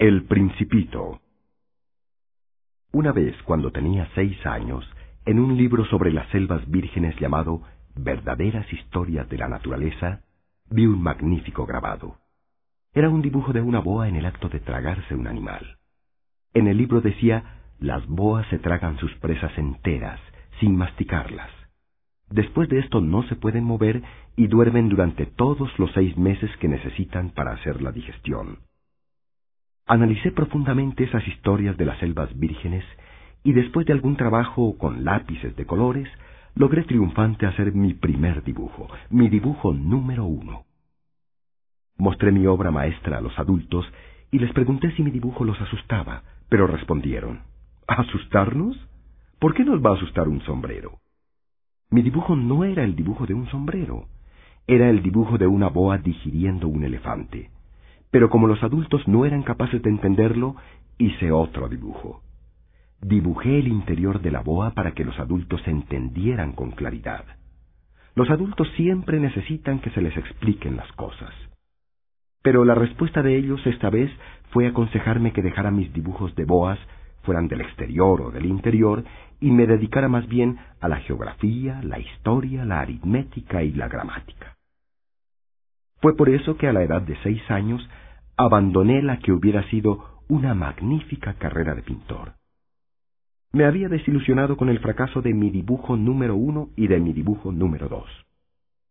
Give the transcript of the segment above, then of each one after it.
El Principito. Una vez, cuando tenía seis años, en un libro sobre las selvas vírgenes llamado Verdaderas Historias de la Naturaleza, vi un magnífico grabado. Era un dibujo de una boa en el acto de tragarse un animal. En el libro decía, las boas se tragan sus presas enteras, sin masticarlas. Después de esto no se pueden mover y duermen durante todos los seis meses que necesitan para hacer la digestión. Analicé profundamente esas historias de las selvas vírgenes y después de algún trabajo con lápices de colores, logré triunfante hacer mi primer dibujo, mi dibujo número uno. Mostré mi obra maestra a los adultos y les pregunté si mi dibujo los asustaba, pero respondieron, ¿Asustarnos? ¿Por qué nos va a asustar un sombrero? Mi dibujo no era el dibujo de un sombrero, era el dibujo de una boa digiriendo un elefante pero como los adultos no eran capaces de entenderlo, hice otro dibujo. Dibujé el interior de la boa para que los adultos entendieran con claridad. Los adultos siempre necesitan que se les expliquen las cosas. Pero la respuesta de ellos esta vez fue aconsejarme que dejara mis dibujos de boas, fueran del exterior o del interior, y me dedicara más bien a la geografía, la historia, la aritmética y la gramática. Fue por eso que a la edad de seis años abandoné la que hubiera sido una magnífica carrera de pintor. Me había desilusionado con el fracaso de mi dibujo número uno y de mi dibujo número dos.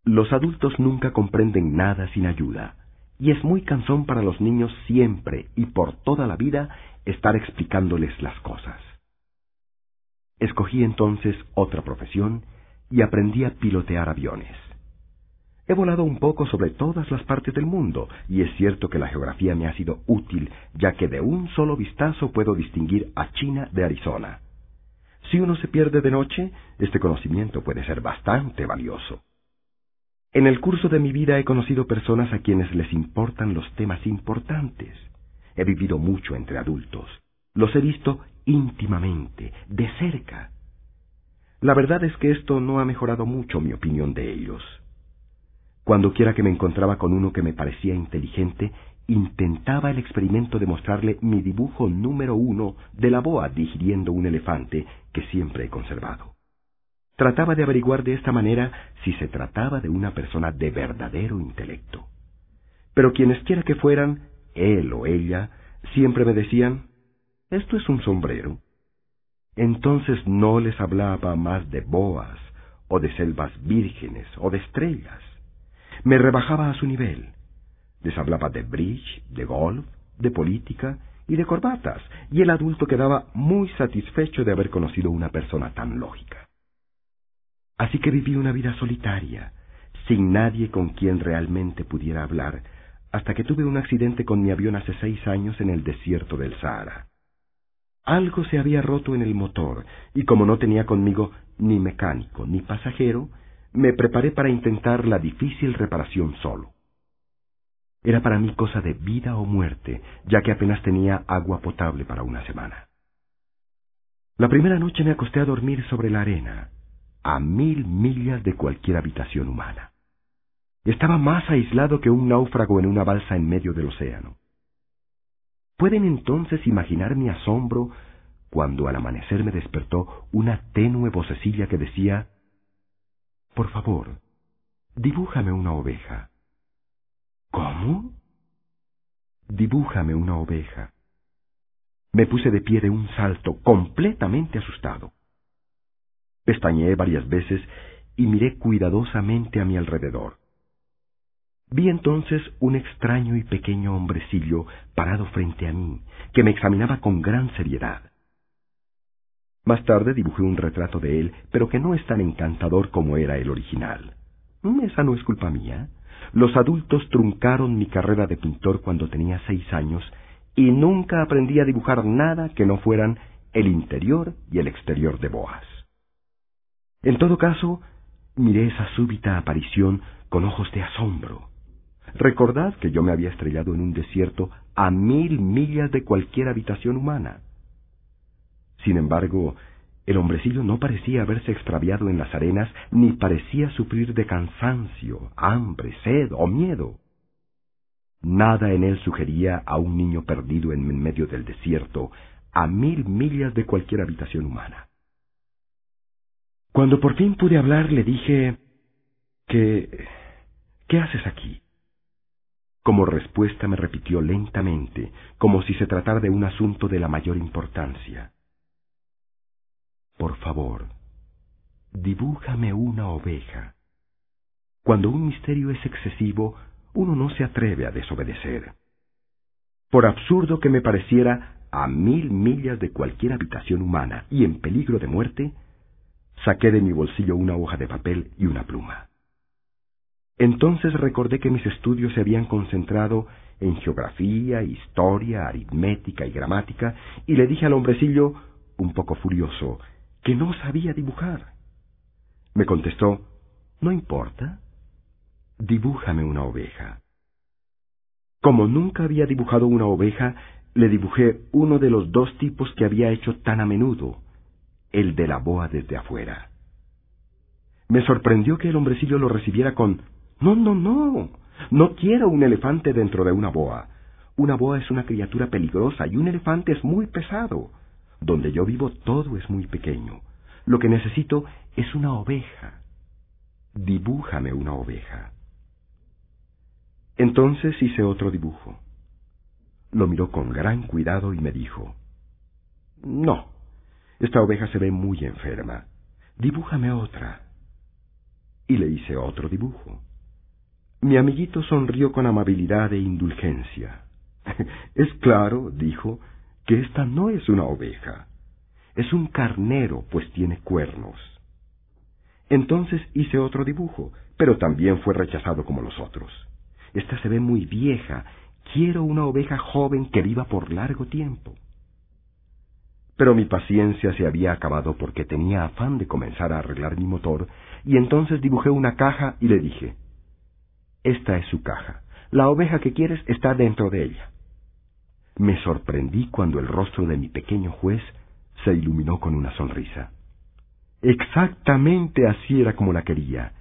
Los adultos nunca comprenden nada sin ayuda, y es muy cansón para los niños siempre y por toda la vida estar explicándoles las cosas. Escogí entonces otra profesión y aprendí a pilotear aviones. He volado un poco sobre todas las partes del mundo, y es cierto que la geografía me ha sido útil, ya que de un solo vistazo puedo distinguir a China de Arizona. Si uno se pierde de noche, este conocimiento puede ser bastante valioso. En el curso de mi vida he conocido personas a quienes les importan los temas importantes. He vivido mucho entre adultos. Los he visto íntimamente, de cerca. La verdad es que esto no ha mejorado mucho mi opinión de ellos. Cuando quiera que me encontraba con uno que me parecía inteligente, intentaba el experimento de mostrarle mi dibujo número uno de la boa digiriendo un elefante que siempre he conservado. Trataba de averiguar de esta manera si se trataba de una persona de verdadero intelecto. Pero quienes quiera que fueran, él o ella, siempre me decían, esto es un sombrero. Entonces no les hablaba más de boas, o de selvas vírgenes, o de estrellas me rebajaba a su nivel. Les hablaba de bridge, de golf, de política y de corbatas, y el adulto quedaba muy satisfecho de haber conocido una persona tan lógica. Así que viví una vida solitaria, sin nadie con quien realmente pudiera hablar, hasta que tuve un accidente con mi avión hace seis años en el desierto del Sahara. Algo se había roto en el motor, y como no tenía conmigo ni mecánico ni pasajero, me preparé para intentar la difícil reparación solo. Era para mí cosa de vida o muerte, ya que apenas tenía agua potable para una semana. La primera noche me acosté a dormir sobre la arena, a mil millas de cualquier habitación humana. Estaba más aislado que un náufrago en una balsa en medio del océano. ¿Pueden entonces imaginar mi asombro cuando al amanecer me despertó una tenue vocecilla que decía por favor, dibújame una oveja. ¿Cómo? Dibújame una oveja. Me puse de pie de un salto, completamente asustado. Pestañeé varias veces y miré cuidadosamente a mi alrededor. Vi entonces un extraño y pequeño hombrecillo parado frente a mí, que me examinaba con gran seriedad. Más tarde dibujé un retrato de él, pero que no es tan encantador como era el original. Mm, esa no es culpa mía. Los adultos truncaron mi carrera de pintor cuando tenía seis años y nunca aprendí a dibujar nada que no fueran el interior y el exterior de Boas. En todo caso, miré esa súbita aparición con ojos de asombro. Recordad que yo me había estrellado en un desierto a mil millas de cualquier habitación humana. Sin embargo, el hombrecillo no parecía haberse extraviado en las arenas, ni parecía sufrir de cansancio, hambre, sed o miedo. Nada en él sugería a un niño perdido en medio del desierto, a mil millas de cualquier habitación humana. Cuando por fin pude hablar, le dije que... ¿Qué haces aquí? Como respuesta me repitió lentamente, como si se tratara de un asunto de la mayor importancia. Por favor, dibújame una oveja. Cuando un misterio es excesivo, uno no se atreve a desobedecer. Por absurdo que me pareciera, a mil millas de cualquier habitación humana y en peligro de muerte, saqué de mi bolsillo una hoja de papel y una pluma. Entonces recordé que mis estudios se habían concentrado en geografía, historia, aritmética y gramática, y le dije al hombrecillo, un poco furioso, que no sabía dibujar. Me contestó, no importa, dibújame una oveja. Como nunca había dibujado una oveja, le dibujé uno de los dos tipos que había hecho tan a menudo, el de la boa desde afuera. Me sorprendió que el hombrecillo lo recibiera con No, no, no. No quiero un elefante dentro de una boa. Una boa es una criatura peligrosa y un elefante es muy pesado. Donde yo vivo todo es muy pequeño. Lo que necesito es una oveja. Dibújame una oveja. Entonces hice otro dibujo. Lo miró con gran cuidado y me dijo, No, esta oveja se ve muy enferma. Dibújame otra. Y le hice otro dibujo. Mi amiguito sonrió con amabilidad e indulgencia. es claro, dijo, que esta no es una oveja. Es un carnero, pues tiene cuernos. Entonces hice otro dibujo, pero también fue rechazado como los otros. Esta se ve muy vieja. Quiero una oveja joven que viva por largo tiempo. Pero mi paciencia se había acabado porque tenía afán de comenzar a arreglar mi motor, y entonces dibujé una caja y le dije, Esta es su caja. La oveja que quieres está dentro de ella. Me sorprendí cuando el rostro de mi pequeño juez se iluminó con una sonrisa. Exactamente así era como la quería.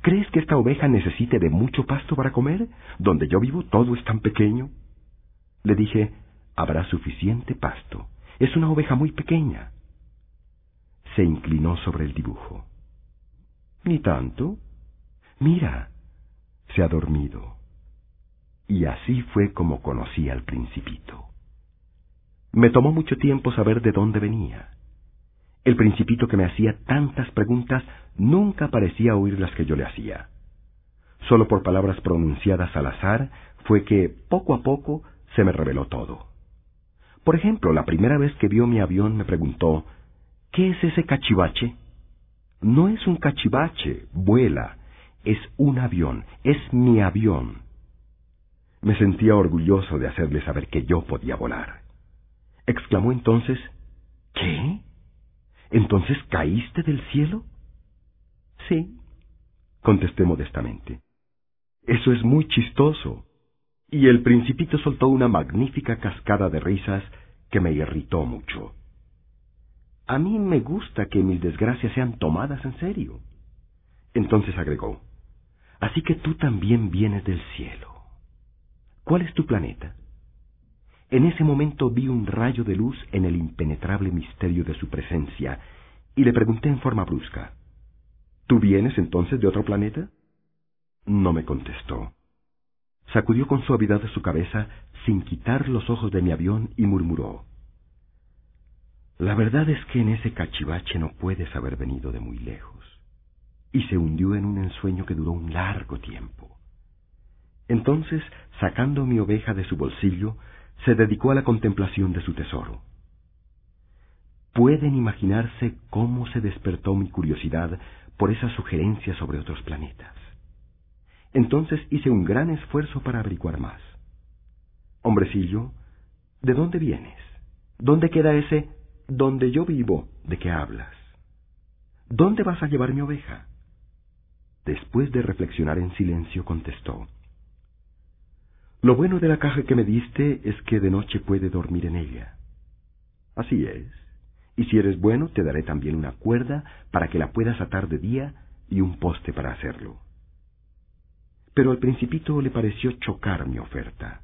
¿Crees que esta oveja necesite de mucho pasto para comer? Donde yo vivo todo es tan pequeño. Le dije, habrá suficiente pasto. Es una oveja muy pequeña. Se inclinó sobre el dibujo. Ni tanto. Mira, se ha dormido. Y así fue como conocí al principito. Me tomó mucho tiempo saber de dónde venía. El principito que me hacía tantas preguntas nunca parecía oír las que yo le hacía. Solo por palabras pronunciadas al azar fue que, poco a poco, se me reveló todo. Por ejemplo, la primera vez que vio mi avión me preguntó, ¿qué es ese cachivache? No es un cachivache, vuela, es un avión, es mi avión. Me sentía orgulloso de hacerle saber que yo podía volar. Exclamó entonces, ¿qué? ¿Entonces caíste del cielo? Sí, contesté modestamente. Eso es muy chistoso y el principito soltó una magnífica cascada de risas que me irritó mucho. A mí me gusta que mis desgracias sean tomadas en serio. Entonces agregó, Así que tú también vienes del cielo. ¿Cuál es tu planeta? En ese momento vi un rayo de luz en el impenetrable misterio de su presencia y le pregunté en forma brusca, ¿Tú vienes entonces de otro planeta? No me contestó. Sacudió con suavidad su cabeza sin quitar los ojos de mi avión y murmuró. La verdad es que en ese cachivache no puedes haber venido de muy lejos. Y se hundió en un ensueño que duró un largo tiempo. Entonces, sacando mi oveja de su bolsillo, se dedicó a la contemplación de su tesoro. Pueden imaginarse cómo se despertó mi curiosidad por esa sugerencia sobre otros planetas. Entonces hice un gran esfuerzo para averiguar más. Hombrecillo, ¿de dónde vienes? ¿Dónde queda ese donde yo vivo de que hablas? ¿Dónde vas a llevar mi oveja? Después de reflexionar en silencio, contestó. Lo bueno de la caja que me diste es que de noche puede dormir en ella. Así es. Y si eres bueno, te daré también una cuerda para que la puedas atar de día y un poste para hacerlo. pero al principito le pareció chocar mi oferta.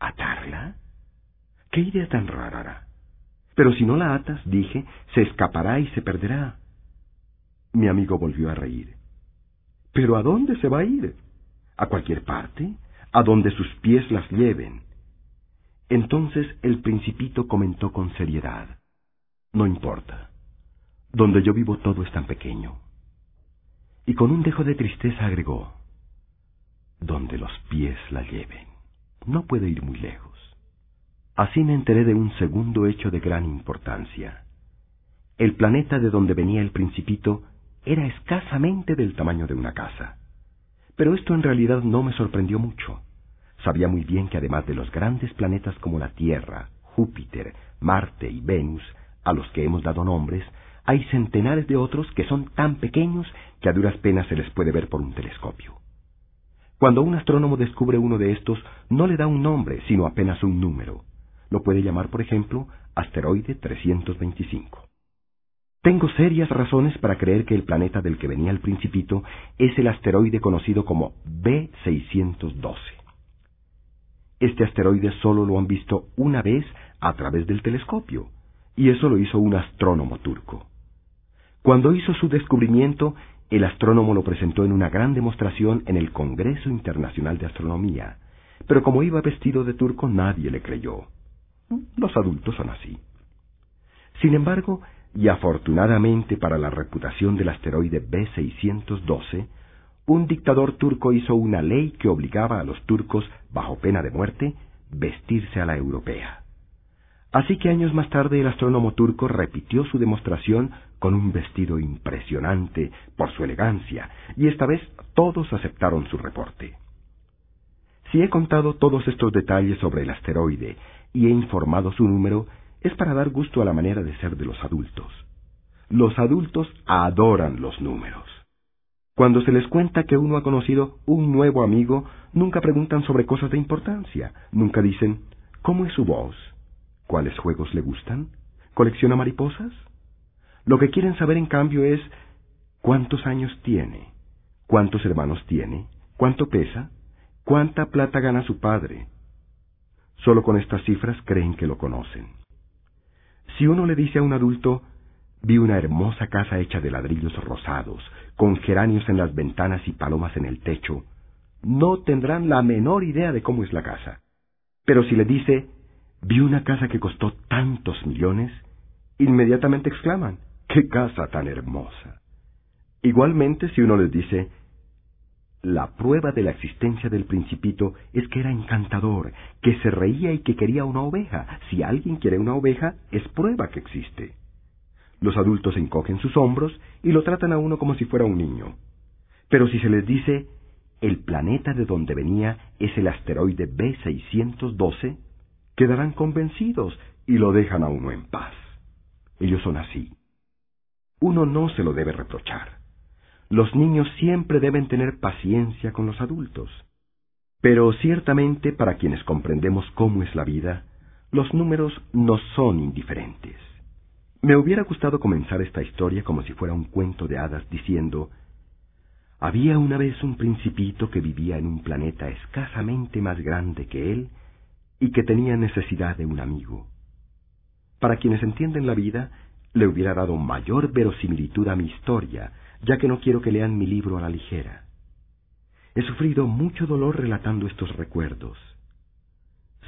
¿Atarla? ¿Qué idea tan rara? Pero si no la atas, dije, se escapará y se perderá. Mi amigo volvió a reír. ¿Pero a dónde se va a ir? ¿A cualquier parte? A donde sus pies las lleven. Entonces el principito comentó con seriedad. No importa. Donde yo vivo todo es tan pequeño. Y con un dejo de tristeza agregó, donde los pies la lleven. No puede ir muy lejos. Así me enteré de un segundo hecho de gran importancia. El planeta de donde venía el principito era escasamente del tamaño de una casa. Pero esto en realidad no me sorprendió mucho. Sabía muy bien que además de los grandes planetas como la Tierra, Júpiter, Marte y Venus, a los que hemos dado nombres, hay centenares de otros que son tan pequeños que a duras penas se les puede ver por un telescopio. Cuando un astrónomo descubre uno de estos, no le da un nombre, sino apenas un número. Lo puede llamar, por ejemplo, asteroide 325. Tengo serias razones para creer que el planeta del que venía el principito es el asteroide conocido como B612. Este asteroide solo lo han visto una vez a través del telescopio, y eso lo hizo un astrónomo turco. Cuando hizo su descubrimiento, el astrónomo lo presentó en una gran demostración en el Congreso Internacional de Astronomía, pero como iba vestido de turco nadie le creyó. Los adultos son así. Sin embargo, y afortunadamente para la reputación del asteroide B612, un dictador turco hizo una ley que obligaba a los turcos, bajo pena de muerte, vestirse a la europea. Así que años más tarde el astrónomo turco repitió su demostración con un vestido impresionante por su elegancia, y esta vez todos aceptaron su reporte. Si he contado todos estos detalles sobre el asteroide y he informado su número, es para dar gusto a la manera de ser de los adultos. Los adultos adoran los números. Cuando se les cuenta que uno ha conocido un nuevo amigo, nunca preguntan sobre cosas de importancia, nunca dicen, ¿cómo es su voz? ¿Cuáles juegos le gustan? ¿Colecciona mariposas? Lo que quieren saber en cambio es cuántos años tiene, cuántos hermanos tiene, cuánto pesa, cuánta plata gana su padre. Solo con estas cifras creen que lo conocen. Si uno le dice a un adulto, vi una hermosa casa hecha de ladrillos rosados, con geranios en las ventanas y palomas en el techo, no tendrán la menor idea de cómo es la casa. Pero si le dice, vi una casa que costó tantos millones, inmediatamente exclaman, ¡qué casa tan hermosa! Igualmente, si uno les dice, la prueba de la existencia del principito es que era encantador, que se reía y que quería una oveja. Si alguien quiere una oveja, es prueba que existe. Los adultos encogen sus hombros y lo tratan a uno como si fuera un niño. Pero si se les dice, el planeta de donde venía es el asteroide B612, quedarán convencidos y lo dejan a uno en paz. Ellos son así. Uno no se lo debe reprochar. Los niños siempre deben tener paciencia con los adultos. Pero ciertamente para quienes comprendemos cómo es la vida, los números no son indiferentes. Me hubiera gustado comenzar esta historia como si fuera un cuento de hadas diciendo, había una vez un principito que vivía en un planeta escasamente más grande que él y que tenía necesidad de un amigo. Para quienes entienden la vida, le hubiera dado mayor verosimilitud a mi historia, ya que no quiero que lean mi libro a la ligera. He sufrido mucho dolor relatando estos recuerdos.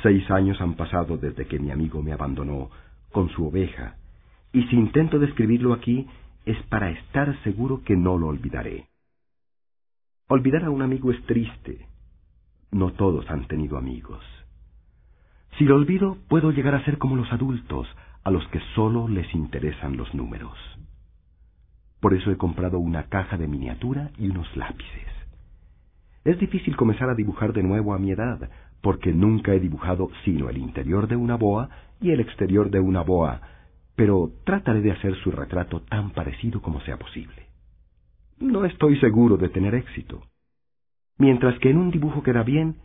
Seis años han pasado desde que mi amigo me abandonó con su oveja, y si intento describirlo aquí es para estar seguro que no lo olvidaré. Olvidar a un amigo es triste. No todos han tenido amigos. Si lo olvido, puedo llegar a ser como los adultos, a los que solo les interesan los números. Por eso he comprado una caja de miniatura y unos lápices. Es difícil comenzar a dibujar de nuevo a mi edad, porque nunca he dibujado sino el interior de una boa y el exterior de una boa, pero trataré de hacer su retrato tan parecido como sea posible. No estoy seguro de tener éxito. Mientras que en un dibujo queda bien,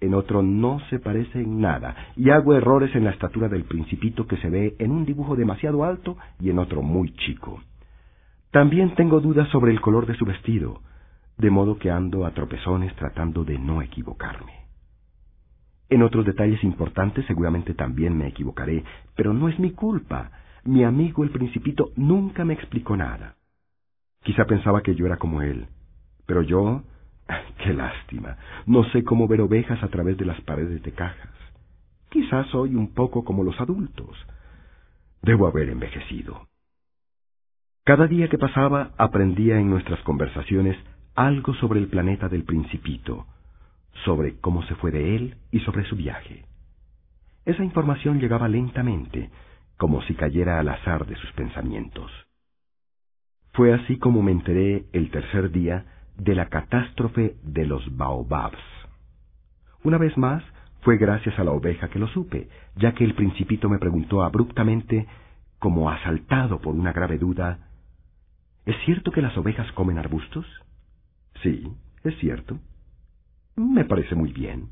en otro no se parece en nada, y hago errores en la estatura del principito que se ve en un dibujo demasiado alto y en otro muy chico. También tengo dudas sobre el color de su vestido. de modo que ando a tropezones tratando de no equivocarme. En otros detalles importantes seguramente también me equivocaré, pero no es mi culpa. Mi amigo el principito nunca me explicó nada. Quizá pensaba que yo era como él, pero yo... ¡Qué lástima! No sé cómo ver ovejas a través de las paredes de cajas. Quizás soy un poco como los adultos. Debo haber envejecido. Cada día que pasaba aprendía en nuestras conversaciones algo sobre el planeta del principito, sobre cómo se fue de él y sobre su viaje. Esa información llegaba lentamente, como si cayera al azar de sus pensamientos. Fue así como me enteré el tercer día de la catástrofe de los baobabs. Una vez más, fue gracias a la oveja que lo supe, ya que el principito me preguntó abruptamente, como asaltado por una grave duda, ¿Es cierto que las ovejas comen arbustos? Sí, es cierto. Me parece muy bien.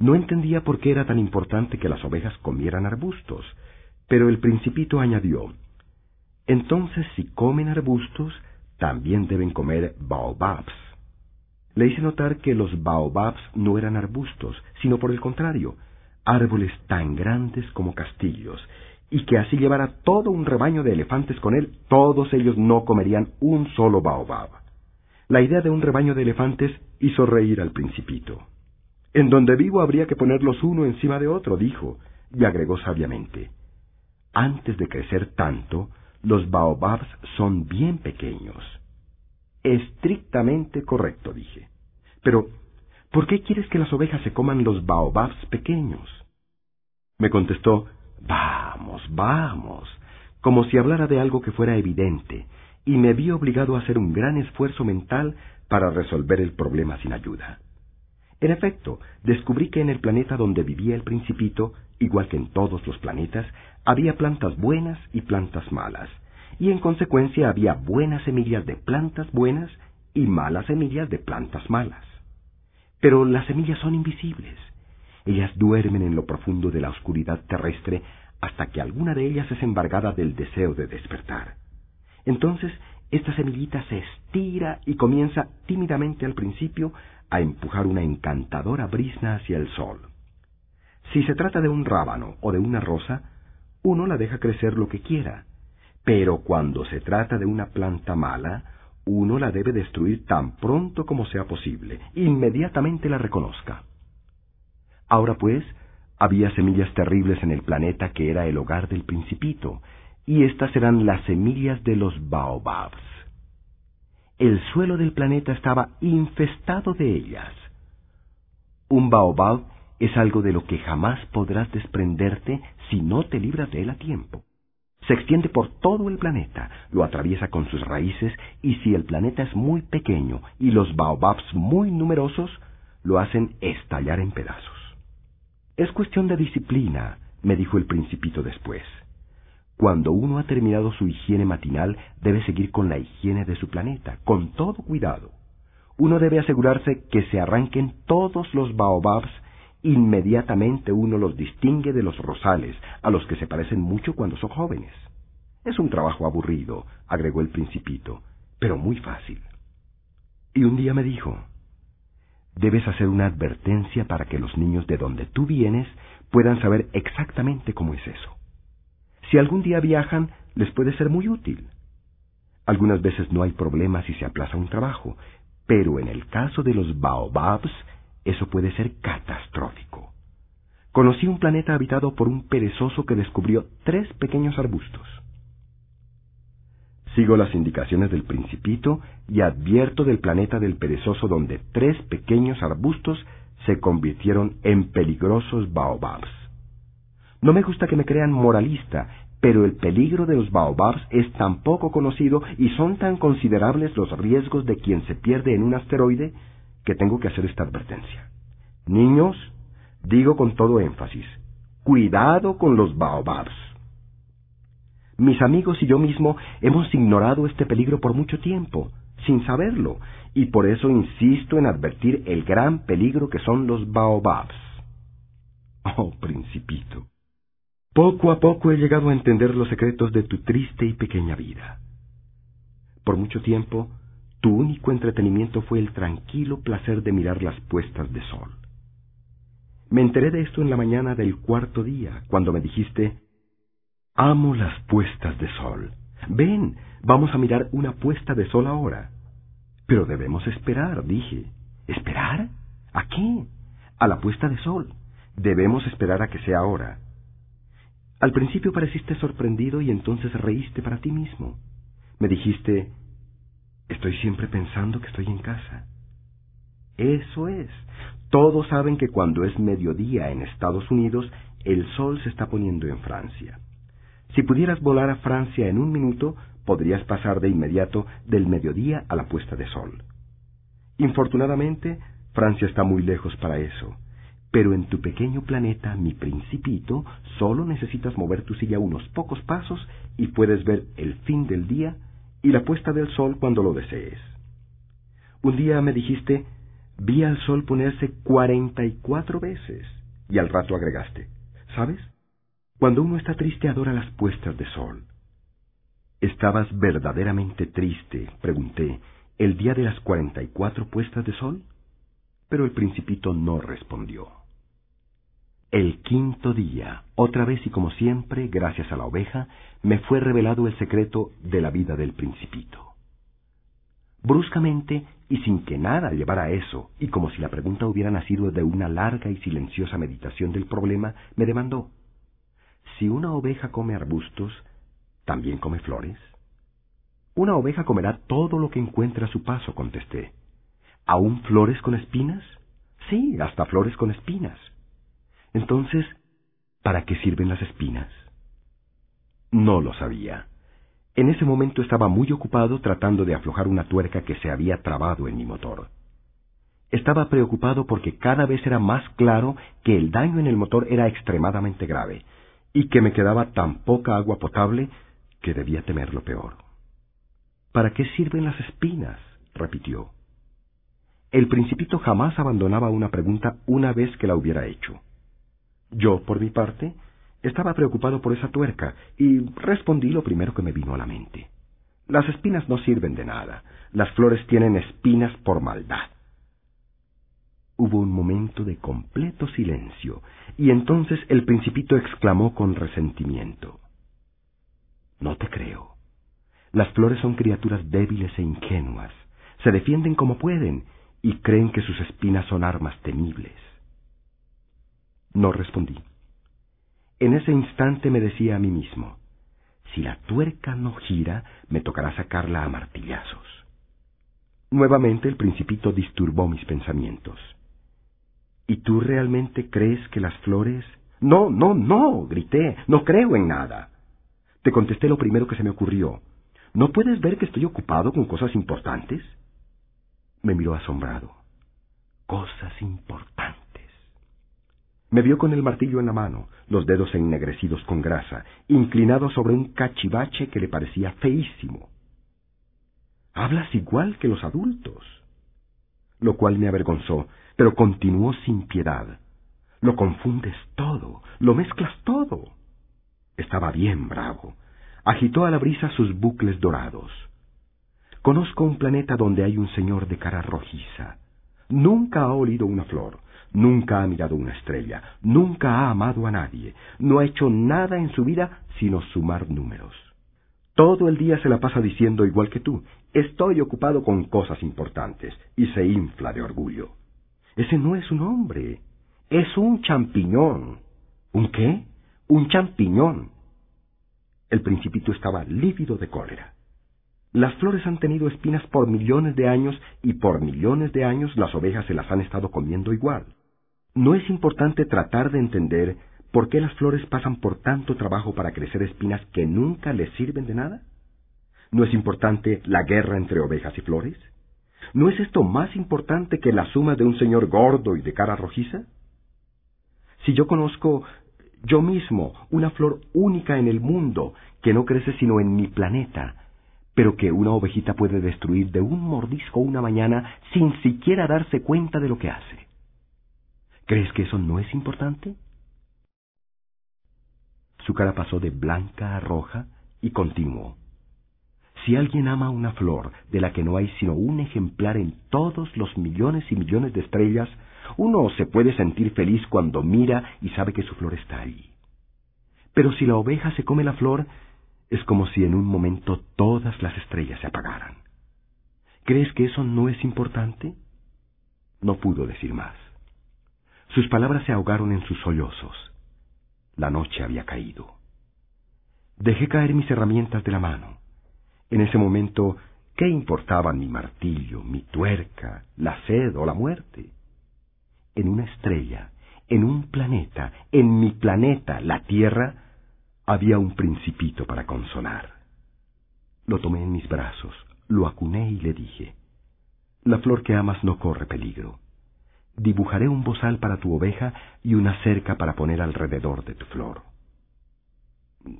No entendía por qué era tan importante que las ovejas comieran arbustos, pero el principito añadió, entonces si comen arbustos, también deben comer baobabs. Le hice notar que los baobabs no eran arbustos, sino por el contrario, árboles tan grandes como castillos, y que así llevara todo un rebaño de elefantes con él, todos ellos no comerían un solo baobab. La idea de un rebaño de elefantes hizo reír al principito. En donde vivo habría que ponerlos uno encima de otro, dijo, y agregó sabiamente. Antes de crecer tanto, los baobabs son bien pequeños. Estrictamente correcto, dije. Pero, ¿por qué quieres que las ovejas se coman los baobabs pequeños? Me contestó, vamos, vamos, como si hablara de algo que fuera evidente, y me vi obligado a hacer un gran esfuerzo mental para resolver el problema sin ayuda. En efecto, descubrí que en el planeta donde vivía el principito, igual que en todos los planetas, había plantas buenas y plantas malas, y en consecuencia había buenas semillas de plantas buenas y malas semillas de plantas malas. Pero las semillas son invisibles. Ellas duermen en lo profundo de la oscuridad terrestre hasta que alguna de ellas es embargada del deseo de despertar. Entonces, esta semillita se estira y comienza tímidamente al principio a empujar una encantadora brisna hacia el sol. Si se trata de un rábano o de una rosa, uno la deja crecer lo que quiera, pero cuando se trata de una planta mala, uno la debe destruir tan pronto como sea posible, inmediatamente la reconozca. Ahora pues, había semillas terribles en el planeta que era el hogar del principito, y estas eran las semillas de los baobabs. El suelo del planeta estaba infestado de ellas. Un baobab es algo de lo que jamás podrás desprenderte si no te libras de él a tiempo. Se extiende por todo el planeta, lo atraviesa con sus raíces y si el planeta es muy pequeño y los baobabs muy numerosos, lo hacen estallar en pedazos. Es cuestión de disciplina, me dijo el principito después. Cuando uno ha terminado su higiene matinal, debe seguir con la higiene de su planeta, con todo cuidado. Uno debe asegurarse que se arranquen todos los baobabs inmediatamente uno los distingue de los rosales, a los que se parecen mucho cuando son jóvenes. Es un trabajo aburrido, agregó el principito, pero muy fácil. Y un día me dijo, debes hacer una advertencia para que los niños de donde tú vienes puedan saber exactamente cómo es eso. Si algún día viajan, les puede ser muy útil. Algunas veces no hay problema si se aplaza un trabajo, pero en el caso de los baobabs, eso puede ser catastrófico. Conocí un planeta habitado por un perezoso que descubrió tres pequeños arbustos. Sigo las indicaciones del principito y advierto del planeta del perezoso donde tres pequeños arbustos se convirtieron en peligrosos baobabs. No me gusta que me crean moralista, pero el peligro de los baobabs es tan poco conocido y son tan considerables los riesgos de quien se pierde en un asteroide que tengo que hacer esta advertencia. Niños, digo con todo énfasis, cuidado con los baobabs. Mis amigos y yo mismo hemos ignorado este peligro por mucho tiempo, sin saberlo, y por eso insisto en advertir el gran peligro que son los baobabs. Oh, principito, poco a poco he llegado a entender los secretos de tu triste y pequeña vida. Por mucho tiempo Tu único entretenimiento fue el tranquilo placer de mirar las puestas de sol. Me enteré de esto en la mañana del cuarto día, cuando me dijiste, Amo las puestas de sol. Ven, vamos a mirar una puesta de sol ahora. Pero debemos esperar, dije. ¿Esperar? ¿A qué? A la puesta de sol. Debemos esperar a que sea ahora. Al principio pareciste sorprendido y entonces reíste para ti mismo. Me dijiste, estoy siempre pensando que estoy en casa. Eso es. Todos saben que cuando es mediodía en Estados Unidos, el sol se está poniendo en Francia. Si pudieras volar a Francia en un minuto, podrías pasar de inmediato del mediodía a la puesta de sol. Infortunadamente, Francia está muy lejos para eso. Pero en tu pequeño planeta, mi principito, solo necesitas mover tu silla unos pocos pasos y puedes ver el fin del día y la puesta del sol cuando lo desees. Un día me dijiste, vi al sol ponerse cuarenta y cuatro veces, y al rato agregaste, ¿sabes? Cuando uno está triste adora las puestas de sol. ¿Estabas verdaderamente triste, pregunté, el día de las cuarenta y cuatro puestas de sol? Pero el principito no respondió. El quinto día, otra vez y como siempre, gracias a la oveja, me fue revelado el secreto de la vida del principito. Bruscamente, y sin que nada llevara a eso, y como si la pregunta hubiera nacido de una larga y silenciosa meditación del problema, me demandó, si una oveja come arbustos, ¿también come flores? Una oveja comerá todo lo que encuentre a su paso, contesté. ¿Aún flores con espinas? Sí, hasta flores con espinas. Entonces, ¿para qué sirven las espinas? No lo sabía. En ese momento estaba muy ocupado tratando de aflojar una tuerca que se había trabado en mi motor. Estaba preocupado porque cada vez era más claro que el daño en el motor era extremadamente grave y que me quedaba tan poca agua potable que debía temer lo peor. ¿Para qué sirven las espinas? repitió. El principito jamás abandonaba una pregunta una vez que la hubiera hecho. Yo, por mi parte, estaba preocupado por esa tuerca y respondí lo primero que me vino a la mente. Las espinas no sirven de nada. Las flores tienen espinas por maldad. Hubo un momento de completo silencio, y entonces el principito exclamó con resentimiento. No te creo. Las flores son criaturas débiles e ingenuas. Se defienden como pueden y creen que sus espinas son armas temibles. No respondí. En ese instante me decía a mí mismo, si la tuerca no gira, me tocará sacarla a martillazos. Nuevamente el principito disturbó mis pensamientos. ¿Y tú realmente crees que las flores... No, no, no, grité, no creo en nada. Te contesté lo primero que se me ocurrió. ¿No puedes ver que estoy ocupado con cosas importantes? Me miró asombrado. Cosas importantes. Me vio con el martillo en la mano, los dedos ennegrecidos con grasa, inclinado sobre un cachivache que le parecía feísimo. Hablas igual que los adultos. Lo cual me avergonzó, pero continuó sin piedad. Lo confundes todo, lo mezclas todo. Estaba bien bravo. Agitó a la brisa sus bucles dorados. Conozco un planeta donde hay un señor de cara rojiza. Nunca ha olido una flor, Nunca ha mirado una estrella, nunca ha amado a nadie, no ha hecho nada en su vida sino sumar números. Todo el día se la pasa diciendo igual que tú, estoy ocupado con cosas importantes, y se infla de orgullo. Ese no es un hombre, es un champiñón. ¿Un qué? Un champiñón. El principito estaba lívido de cólera. Las flores han tenido espinas por millones de años y por millones de años las ovejas se las han estado comiendo igual. ¿No es importante tratar de entender por qué las flores pasan por tanto trabajo para crecer espinas que nunca les sirven de nada? ¿No es importante la guerra entre ovejas y flores? ¿No es esto más importante que la suma de un señor gordo y de cara rojiza? Si yo conozco yo mismo una flor única en el mundo que no crece sino en mi planeta, pero que una ovejita puede destruir de un mordisco una mañana sin siquiera darse cuenta de lo que hace. ¿Crees que eso no es importante? Su cara pasó de blanca a roja y continuó. Si alguien ama una flor de la que no hay sino un ejemplar en todos los millones y millones de estrellas, uno se puede sentir feliz cuando mira y sabe que su flor está allí. Pero si la oveja se come la flor, es como si en un momento todas las estrellas se apagaran. ¿Crees que eso no es importante? No pudo decir más. Sus palabras se ahogaron en sus sollozos. La noche había caído. Dejé caer mis herramientas de la mano. En ese momento, ¿qué importaban mi martillo, mi tuerca, la sed o la muerte? En una estrella, en un planeta, en mi planeta, la Tierra, había un principito para consolar. Lo tomé en mis brazos, lo acuné y le dije, La flor que amas no corre peligro. Dibujaré un bozal para tu oveja y una cerca para poner alrededor de tu flor.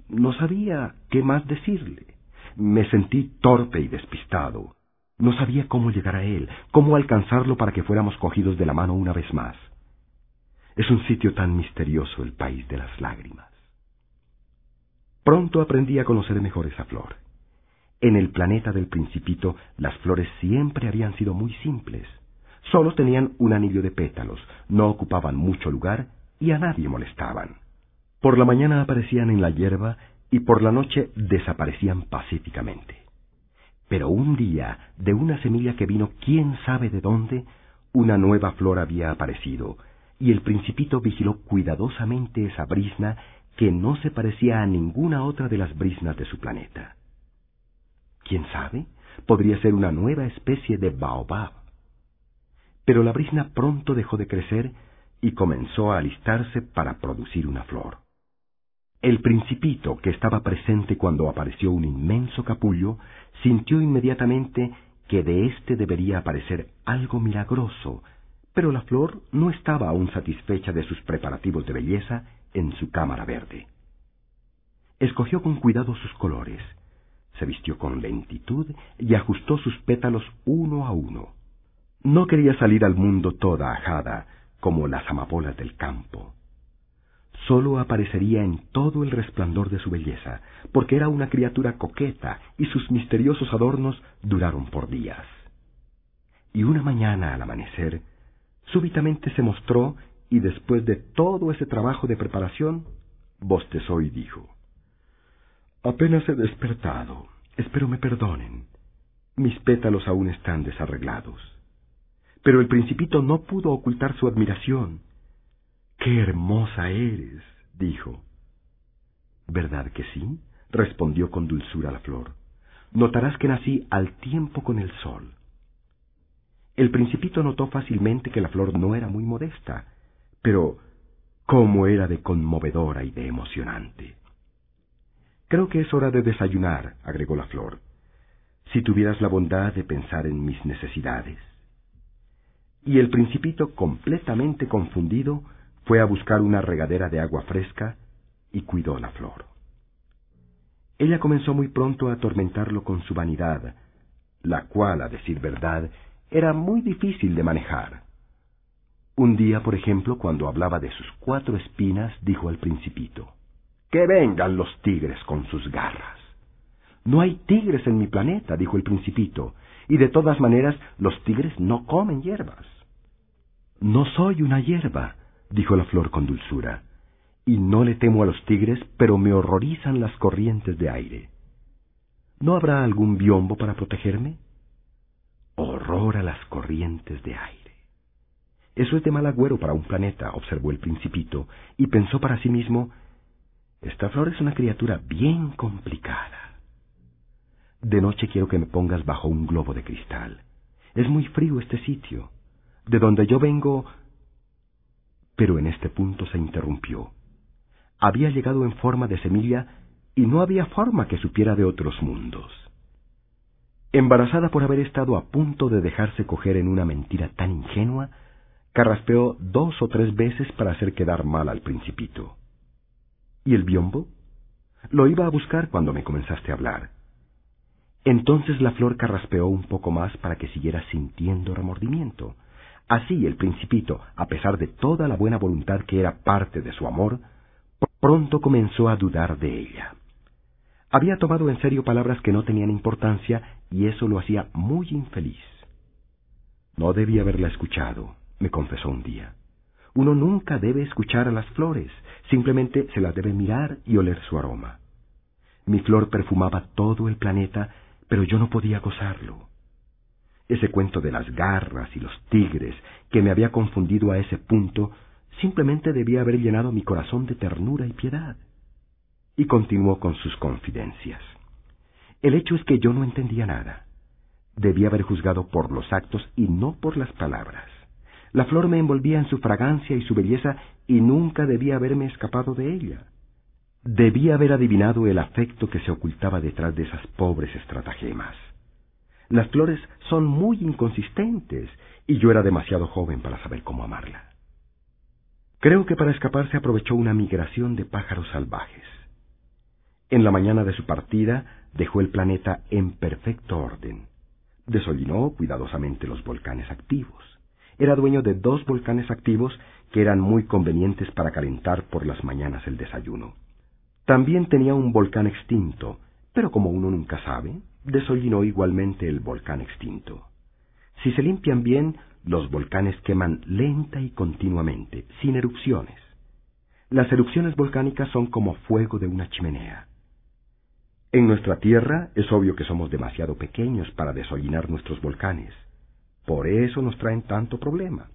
No sabía qué más decirle. Me sentí torpe y despistado. No sabía cómo llegar a él, cómo alcanzarlo para que fuéramos cogidos de la mano una vez más. Es un sitio tan misterioso el país de las lágrimas. Pronto aprendí a conocer mejor esa flor. En el planeta del principito las flores siempre habían sido muy simples. Solo tenían un anillo de pétalos, no ocupaban mucho lugar y a nadie molestaban. Por la mañana aparecían en la hierba y por la noche desaparecían pacíficamente. Pero un día, de una semilla que vino quién sabe de dónde, una nueva flor había aparecido, y el principito vigiló cuidadosamente esa brisna que no se parecía a ninguna otra de las brisnas de su planeta. ¿Quién sabe? Podría ser una nueva especie de baobab. Pero la brisna pronto dejó de crecer y comenzó a alistarse para producir una flor. El principito, que estaba presente cuando apareció un inmenso capullo, sintió inmediatamente que de éste debería aparecer algo milagroso, pero la flor no estaba aún satisfecha de sus preparativos de belleza en su cámara verde. Escogió con cuidado sus colores, se vistió con lentitud y ajustó sus pétalos uno a uno. No quería salir al mundo toda ajada, como las amapolas del campo sólo aparecería en todo el resplandor de su belleza, porque era una criatura coqueta y sus misteriosos adornos duraron por días. Y una mañana al amanecer, súbitamente se mostró y después de todo ese trabajo de preparación, bostezó y dijo, Apenas he despertado, espero me perdonen. Mis pétalos aún están desarreglados. Pero el principito no pudo ocultar su admiración ¡Qué hermosa eres! dijo. ¿Verdad que sí? respondió con dulzura la flor. Notarás que nací al tiempo con el sol. El principito notó fácilmente que la flor no era muy modesta, pero cómo era de conmovedora y de emocionante. Creo que es hora de desayunar, agregó la flor. Si tuvieras la bondad de pensar en mis necesidades. Y el principito, completamente confundido, fue a buscar una regadera de agua fresca y cuidó la flor. Ella comenzó muy pronto a atormentarlo con su vanidad, la cual, a decir verdad, era muy difícil de manejar. Un día, por ejemplo, cuando hablaba de sus cuatro espinas, dijo al principito, Que vengan los tigres con sus garras. No hay tigres en mi planeta, dijo el principito, y de todas maneras los tigres no comen hierbas. No soy una hierba, dijo la flor con dulzura, y no le temo a los tigres, pero me horrorizan las corrientes de aire. ¿No habrá algún biombo para protegerme? Horror a las corrientes de aire. Eso es de mal agüero para un planeta, observó el principito, y pensó para sí mismo, esta flor es una criatura bien complicada. De noche quiero que me pongas bajo un globo de cristal. Es muy frío este sitio. De donde yo vengo pero en este punto se interrumpió. Había llegado en forma de semilla y no había forma que supiera de otros mundos. Embarazada por haber estado a punto de dejarse coger en una mentira tan ingenua, carraspeó dos o tres veces para hacer quedar mal al principito. ¿Y el biombo? Lo iba a buscar cuando me comenzaste a hablar. Entonces la flor carraspeó un poco más para que siguiera sintiendo remordimiento, Así el principito, a pesar de toda la buena voluntad que era parte de su amor, pronto comenzó a dudar de ella. Había tomado en serio palabras que no tenían importancia y eso lo hacía muy infeliz. No debía haberla escuchado, me confesó un día. Uno nunca debe escuchar a las flores, simplemente se las debe mirar y oler su aroma. Mi flor perfumaba todo el planeta, pero yo no podía gozarlo. Ese cuento de las garras y los tigres, que me había confundido a ese punto, simplemente debía haber llenado mi corazón de ternura y piedad. Y continuó con sus confidencias. El hecho es que yo no entendía nada. Debía haber juzgado por los actos y no por las palabras. La flor me envolvía en su fragancia y su belleza y nunca debía haberme escapado de ella. Debía haber adivinado el afecto que se ocultaba detrás de esas pobres estratagemas. Las flores son muy inconsistentes y yo era demasiado joven para saber cómo amarla. Creo que para escaparse aprovechó una migración de pájaros salvajes. En la mañana de su partida dejó el planeta en perfecto orden. Desollinó cuidadosamente los volcanes activos era dueño de dos volcanes activos que eran muy convenientes para calentar por las mañanas el desayuno. También tenía un volcán extinto, pero como uno nunca sabe, desollinó igualmente el volcán extinto. Si se limpian bien, los volcanes queman lenta y continuamente, sin erupciones. Las erupciones volcánicas son como fuego de una chimenea. En nuestra Tierra es obvio que somos demasiado pequeños para desollinar nuestros volcanes. Por eso nos traen tanto problema.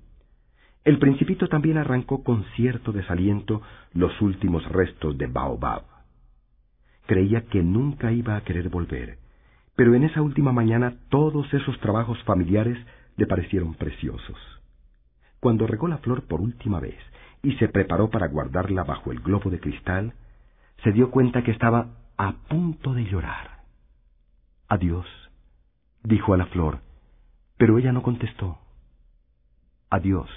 El principito también arrancó con cierto desaliento los últimos restos de Baobab. Creía que nunca iba a querer volver, pero en esa última mañana todos esos trabajos familiares le parecieron preciosos. Cuando regó la flor por última vez y se preparó para guardarla bajo el globo de cristal, se dio cuenta que estaba a punto de llorar. Adiós, dijo a la flor, pero ella no contestó. Adiós,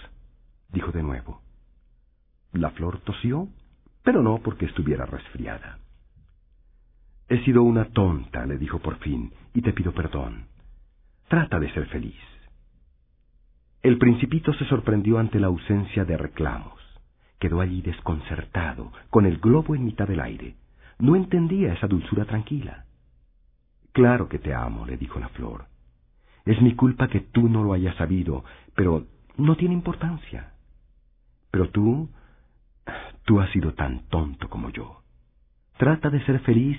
dijo de nuevo. La flor tosió, pero no porque estuviera resfriada. He sido una tonta, le dijo por fin, y te pido perdón. Trata de ser feliz. El principito se sorprendió ante la ausencia de reclamos. Quedó allí desconcertado, con el globo en mitad del aire. No entendía esa dulzura tranquila. Claro que te amo, le dijo la flor. Es mi culpa que tú no lo hayas sabido, pero no tiene importancia. Pero tú, tú has sido tan tonto como yo. Trata de ser feliz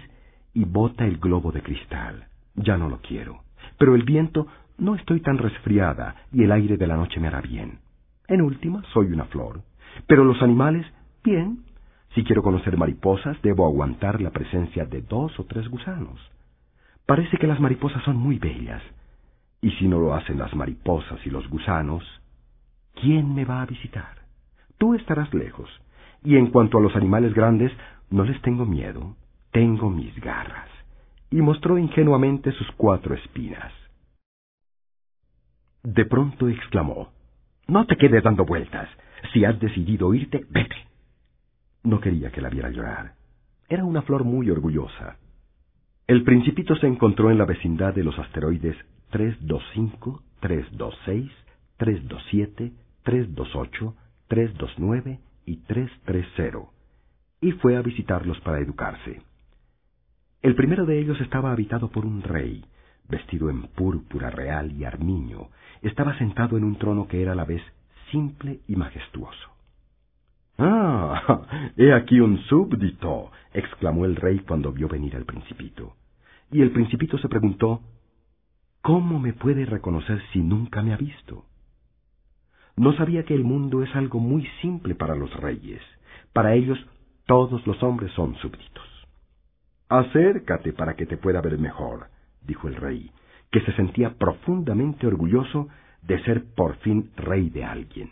y bota el globo de cristal. Ya no lo quiero. Pero el viento, no estoy tan resfriada y el aire de la noche me hará bien. En última, soy una flor. Pero los animales, bien. Si quiero conocer mariposas, debo aguantar la presencia de dos o tres gusanos. Parece que las mariposas son muy bellas, y si no lo hacen las mariposas y los gusanos, ¿quién me va a visitar? Tú estarás lejos. Y en cuanto a los animales grandes, no les tengo miedo, tengo mis garras. Y mostró ingenuamente sus cuatro espinas. De pronto exclamó, No te quedes dando vueltas. Si has decidido irte, vete. No quería que la viera llorar. Era una flor muy orgullosa. El principito se encontró en la vecindad de los asteroides 325, 326, 327, 328, 329 y 330, y fue a visitarlos para educarse. El primero de ellos estaba habitado por un rey, vestido en púrpura real y armiño, estaba sentado en un trono que era a la vez simple y majestuoso. Ah, he aquí un súbdito, exclamó el rey cuando vio venir al principito. Y el principito se preguntó ¿Cómo me puede reconocer si nunca me ha visto? No sabía que el mundo es algo muy simple para los reyes. Para ellos todos los hombres son súbditos. Acércate para que te pueda ver mejor, dijo el rey, que se sentía profundamente orgulloso de ser por fin rey de alguien.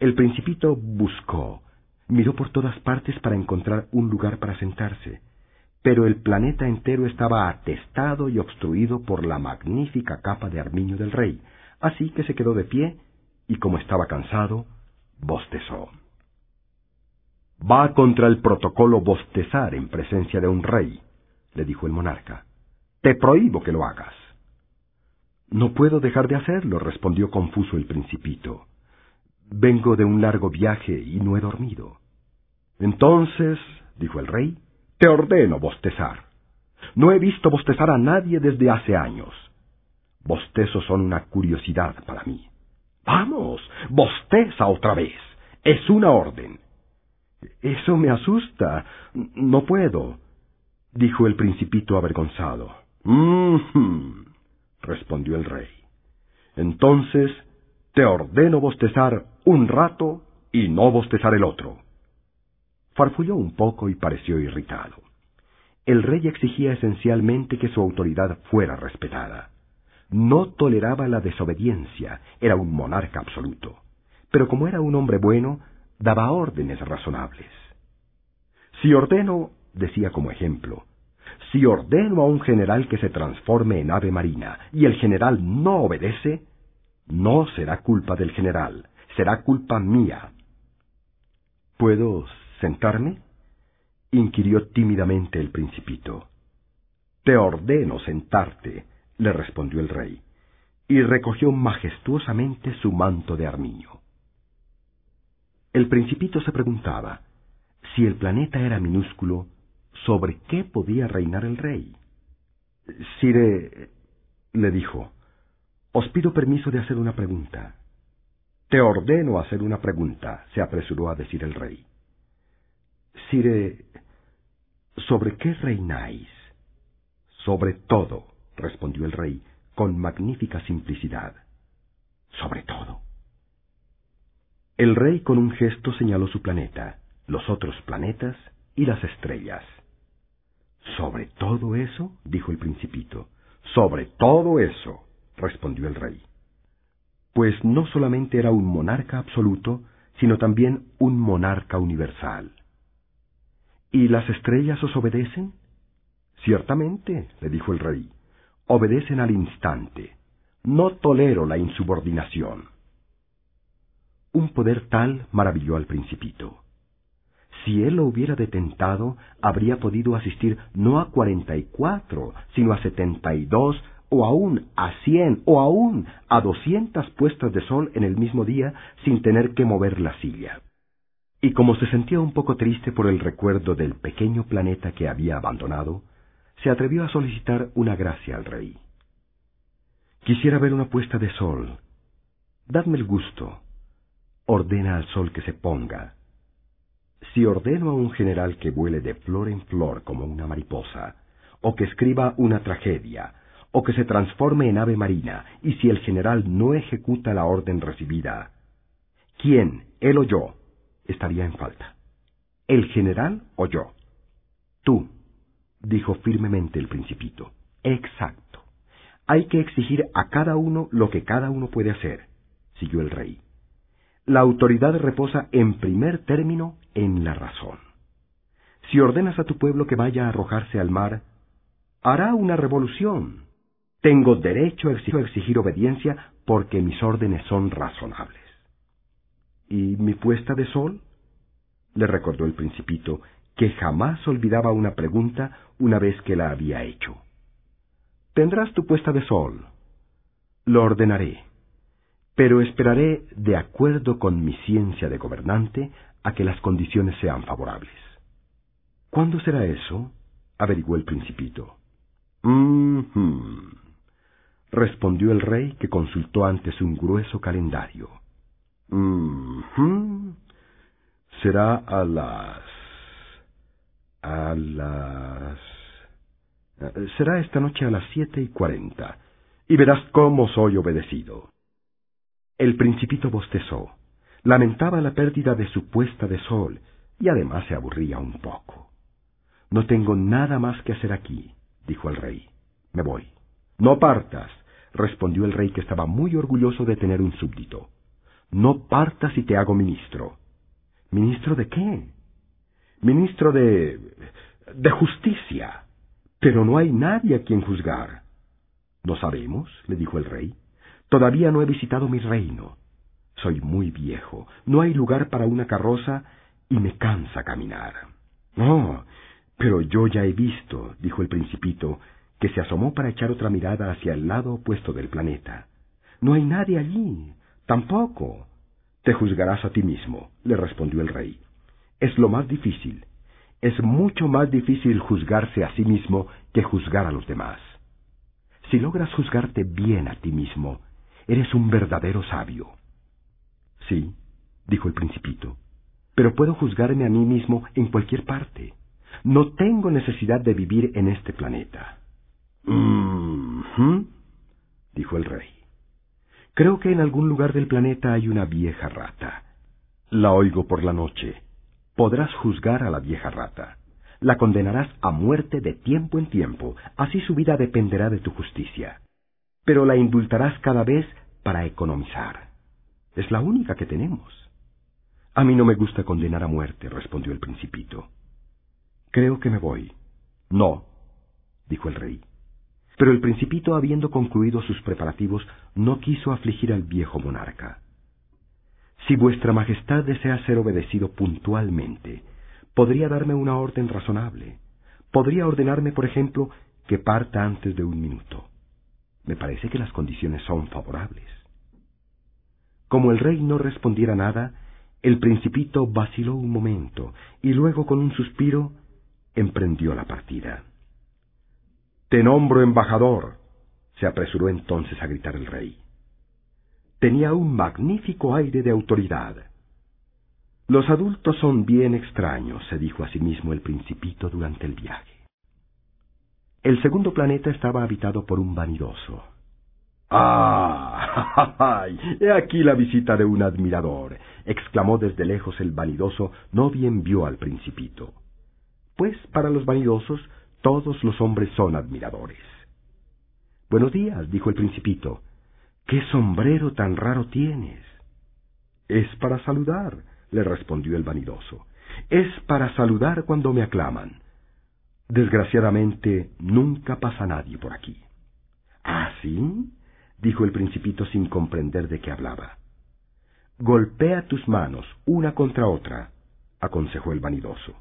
El principito buscó, miró por todas partes para encontrar un lugar para sentarse, pero el planeta entero estaba atestado y obstruido por la magnífica capa de armiño del rey, así que se quedó de pie y como estaba cansado, bostezó. Va contra el protocolo bostezar en presencia de un rey, le dijo el monarca. Te prohíbo que lo hagas. No puedo dejar de hacerlo, respondió confuso el principito. Vengo de un largo viaje y no he dormido. Entonces, dijo el rey, te ordeno bostezar. No he visto bostezar a nadie desde hace años. Bostezos son una curiosidad para mí. Vamos, bosteza otra vez. Es una orden. Eso me asusta. No puedo, dijo el principito avergonzado. «Mm respondió el rey. Entonces te ordeno bostezar un rato y no bostezar el otro. Farfulló un poco y pareció irritado. El rey exigía esencialmente que su autoridad fuera respetada. No toleraba la desobediencia, era un monarca absoluto. Pero como era un hombre bueno, daba órdenes razonables. Si ordeno, decía como ejemplo, si ordeno a un general que se transforme en ave marina y el general no obedece, no será culpa del general, será culpa mía. ¿Puedo sentarme? inquirió tímidamente el principito. Te ordeno sentarte, le respondió el rey, y recogió majestuosamente su manto de armiño. El principito se preguntaba, si el planeta era minúsculo, ¿sobre qué podía reinar el rey? Sire, le dijo, os pido permiso de hacer una pregunta. Te ordeno hacer una pregunta, se apresuró a decir el rey. Sire, ¿sobre qué reináis? Sobre todo, respondió el rey, con magnífica simplicidad. Sobre todo. El rey con un gesto señaló su planeta, los otros planetas y las estrellas. ¿Sobre todo eso? dijo el principito. Sobre todo eso, respondió el rey. Pues no solamente era un monarca absoluto, sino también un monarca universal. ¿Y las estrellas os obedecen? Ciertamente, le dijo el rey, obedecen al instante. No tolero la insubordinación. Un poder tal maravilló al principito. Si él lo hubiera detentado, habría podido asistir no a cuarenta y cuatro, sino a setenta y dos, o aún a cien, o aún a doscientas puestas de sol en el mismo día sin tener que mover la silla. Y como se sentía un poco triste por el recuerdo del pequeño planeta que había abandonado, se atrevió a solicitar una gracia al rey. Quisiera ver una puesta de sol. Dadme el gusto. Ordena al sol que se ponga. Si ordeno a un general que vuele de flor en flor como una mariposa, o que escriba una tragedia, o que se transforme en ave marina, y si el general no ejecuta la orden recibida, ¿quién, él o yo, estaría en falta? ¿El general o yo? Tú, dijo firmemente el principito. Exacto. Hay que exigir a cada uno lo que cada uno puede hacer, siguió el rey. La autoridad reposa en primer término en la razón. Si ordenas a tu pueblo que vaya a arrojarse al mar, hará una revolución. Tengo derecho a exigir obediencia porque mis órdenes son razonables. ¿Y mi puesta de sol? le recordó el principito, que jamás olvidaba una pregunta una vez que la había hecho. Tendrás tu puesta de sol. Lo ordenaré, pero esperaré, de acuerdo con mi ciencia de gobernante, a que las condiciones sean favorables. ¿Cuándo será eso? averiguó el principito. respondió el rey que consultó antes un grueso calendario. Será a las... a las... Será esta noche a las siete y cuarenta, y verás cómo soy obedecido. El principito bostezó lamentaba la pérdida de su puesta de sol y además se aburría un poco. No tengo nada más que hacer aquí, dijo el rey. Me voy. No partas, respondió el rey que estaba muy orgulloso de tener un súbdito. No partas y te hago ministro. ¿Ministro de qué? Ministro de... de justicia. Pero no hay nadie a quien juzgar. No sabemos, le dijo el rey. Todavía no he visitado mi reino. Soy muy viejo, no hay lugar para una carroza y me cansa caminar. No, pero yo ya he visto, dijo el principito, que se asomó para echar otra mirada hacia el lado opuesto del planeta. No hay nadie allí. Tampoco. Te juzgarás a ti mismo, le respondió el rey. Es lo más difícil. Es mucho más difícil juzgarse a sí mismo que juzgar a los demás. Si logras juzgarte bien a ti mismo, eres un verdadero sabio. Sí, dijo el principito, pero puedo juzgarme a mí mismo en cualquier parte. No tengo necesidad de vivir en este planeta. Mm dijo el rey. Creo que en algún lugar del planeta hay una vieja rata. La oigo por la noche. Podrás juzgar a la vieja rata. La condenarás a muerte de tiempo en tiempo, así su vida dependerá de tu justicia. Pero la indultarás cada vez para economizar. Es la única que tenemos. A mí no me gusta condenar a muerte, respondió el principito. Creo que me voy. No, dijo el rey. Pero el principito, habiendo concluido sus preparativos, no quiso afligir al viejo monarca. Si vuestra Majestad desea ser obedecido puntualmente, podría darme una orden razonable. Podría ordenarme, por ejemplo, que parta antes de un minuto. Me parece que las condiciones son favorables. Como el rey no respondiera nada, el principito vaciló un momento y luego con un suspiro emprendió la partida. Te nombro embajador, se apresuró entonces a gritar el rey. Tenía un magnífico aire de autoridad. Los adultos son bien extraños, se dijo a sí mismo el principito durante el viaje. El segundo planeta estaba habitado por un vanidoso. ¡Ah! ¡He aquí la visita de un admirador! exclamó desde lejos el vanidoso, no bien vio al principito. Pues para los vanidosos todos los hombres son admiradores. Buenos días, dijo el principito. ¿Qué sombrero tan raro tienes? Es para saludar, le respondió el vanidoso. Es para saludar cuando me aclaman. Desgraciadamente, nunca pasa nadie por aquí. ¿Ah, sí? dijo el principito sin comprender de qué hablaba. Golpea tus manos una contra otra, aconsejó el vanidoso.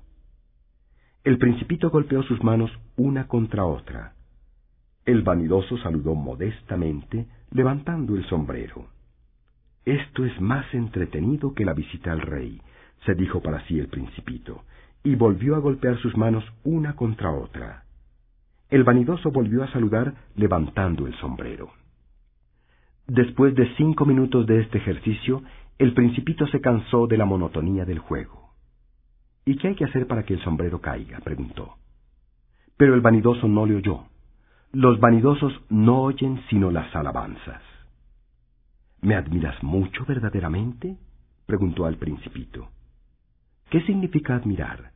El principito golpeó sus manos una contra otra. El vanidoso saludó modestamente, levantando el sombrero. Esto es más entretenido que la visita al rey, se dijo para sí el principito, y volvió a golpear sus manos una contra otra. El vanidoso volvió a saludar levantando el sombrero. Después de cinco minutos de este ejercicio, el principito se cansó de la monotonía del juego. ¿Y qué hay que hacer para que el sombrero caiga? preguntó. Pero el vanidoso no le oyó. Los vanidosos no oyen sino las alabanzas. ¿Me admiras mucho verdaderamente? preguntó al principito. ¿Qué significa admirar?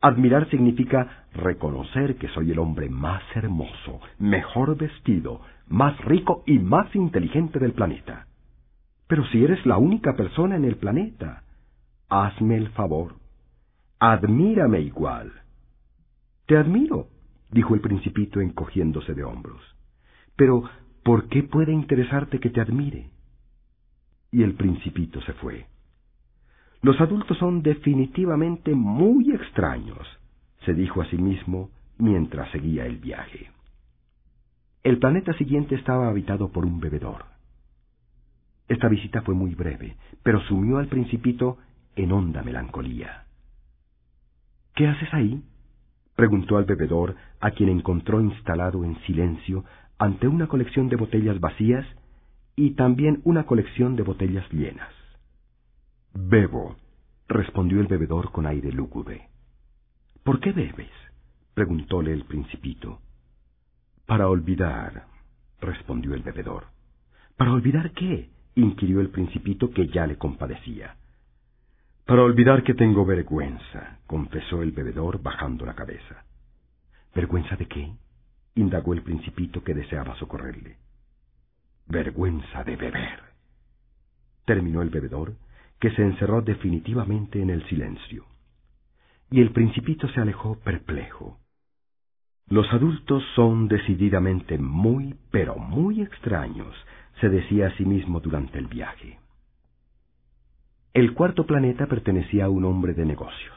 Admirar significa reconocer que soy el hombre más hermoso, mejor vestido, más rico y más inteligente del planeta. Pero si eres la única persona en el planeta, hazme el favor Admírame igual. Te admiro, dijo el principito encogiéndose de hombros. Pero, ¿por qué puede interesarte que te admire? Y el principito se fue. Los adultos son definitivamente muy extraños, se dijo a sí mismo mientras seguía el viaje. El planeta siguiente estaba habitado por un bebedor. Esta visita fue muy breve, pero sumió al principito en honda melancolía. ¿Qué haces ahí? preguntó al bebedor, a quien encontró instalado en silencio ante una colección de botellas vacías y también una colección de botellas llenas. Bebo, respondió el bebedor con aire lúgubre. ¿Por qué bebes? preguntóle el principito. Para olvidar, respondió el bebedor. ¿Para olvidar qué? inquirió el principito que ya le compadecía. Para olvidar que tengo vergüenza, confesó el bebedor bajando la cabeza. ¿Vergüenza de qué? indagó el principito que deseaba socorrerle. Vergüenza de beber. Terminó el bebedor, que se encerró definitivamente en el silencio. Y el principito se alejó perplejo. Los adultos son decididamente muy, pero muy extraños, se decía a sí mismo durante el viaje. El cuarto planeta pertenecía a un hombre de negocios.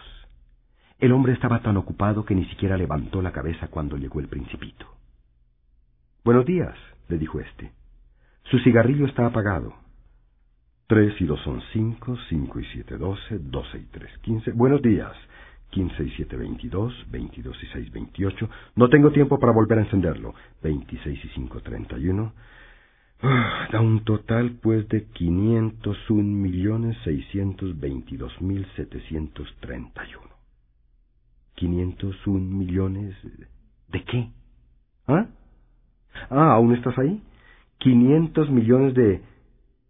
El hombre estaba tan ocupado que ni siquiera levantó la cabeza cuando llegó el principito. Buenos días, le dijo éste. Su cigarrillo está apagado. Tres y dos son cinco, cinco y siete doce, doce y tres quince. Buenos días. 15 y 7, 22, 22 y 6, 28. No tengo tiempo para volver a encenderlo. 26 y 5, 31. Ah, da un total, pues, de 501 millones 622 mil 731. 501 millones... ¿De qué? ¿Ah? Ah, ¿aún estás ahí? 500 millones de...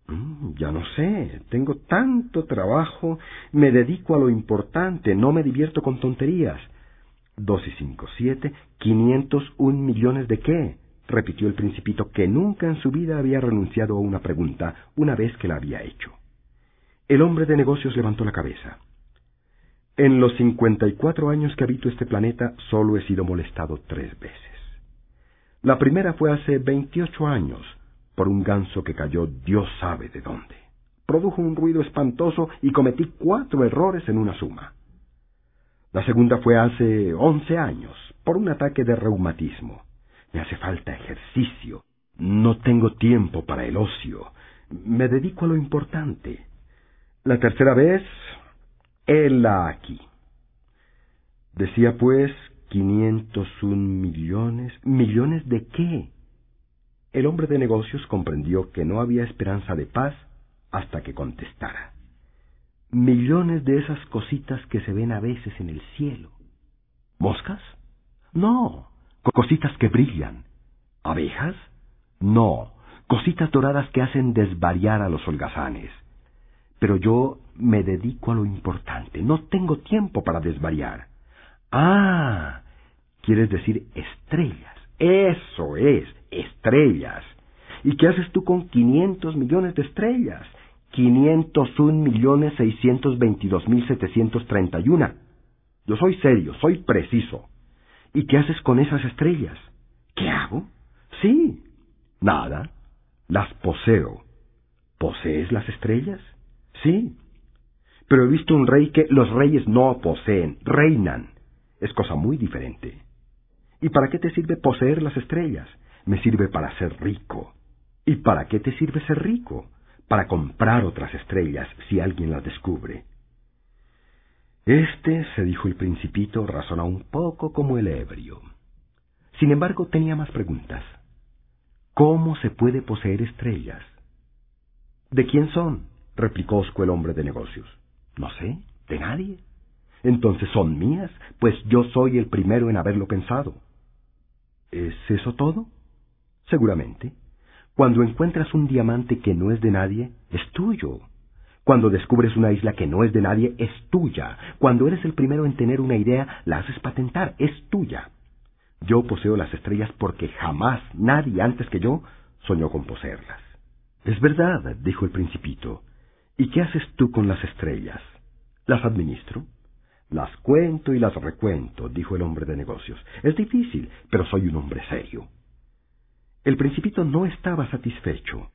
Mm, ya no sé, tengo tanto trabajo, me dedico a lo importante, no me divierto con tonterías. Dos y cinco, siete, quinientos un millones de qué, repitió el principito, que nunca en su vida había renunciado a una pregunta una vez que la había hecho. El hombre de negocios levantó la cabeza. En los cincuenta y cuatro años que habito este planeta solo he sido molestado tres veces. La primera fue hace veintiocho años, por un ganso que cayó Dios sabe de dónde. Produjo un ruido espantoso y cometí cuatro errores en una suma. La segunda fue hace once años, por un ataque de reumatismo. Me hace falta ejercicio. No tengo tiempo para el ocio. Me dedico a lo importante. La tercera vez, la aquí. Decía pues quinientos un millones. ¿Millones de qué? El hombre de negocios comprendió que no había esperanza de paz hasta que contestara. Millones de esas cositas que se ven a veces en el cielo. ¿Moscas? No, cositas que brillan. ¿Abejas? No, cositas doradas que hacen desvariar a los holgazanes. Pero yo me dedico a lo importante, no tengo tiempo para desvariar. Ah, quieres decir estrellas. Eso es, estrellas. ¿Y qué haces tú con 500 millones de estrellas? 501 millones 622 mil 731. Yo soy serio, soy preciso. ¿Y qué haces con esas estrellas? ¿Qué hago? Sí. Nada. Las poseo. ¿Posees las estrellas? Sí. Pero he visto un rey que los reyes no poseen, reinan. Es cosa muy diferente. ¿Y para qué te sirve poseer las estrellas? Me sirve para ser rico. ¿Y para qué te sirve ser rico? Para comprar otras estrellas si alguien las descubre. Este, se dijo el principito, razona un poco como el ebrio. Sin embargo, tenía más preguntas. ¿Cómo se puede poseer estrellas? ¿De quién son? replicó Osco el hombre de negocios. No sé, de nadie. Entonces son mías, pues yo soy el primero en haberlo pensado. ¿Es eso todo? Seguramente. Cuando encuentras un diamante que no es de nadie, es tuyo. Cuando descubres una isla que no es de nadie, es tuya. Cuando eres el primero en tener una idea, la haces patentar, es tuya. Yo poseo las estrellas porque jamás nadie antes que yo soñó con poseerlas. Es verdad, dijo el principito. ¿Y qué haces tú con las estrellas? ¿Las administro? Las cuento y las recuento, dijo el hombre de negocios. Es difícil, pero soy un hombre serio. El principito no estaba satisfecho.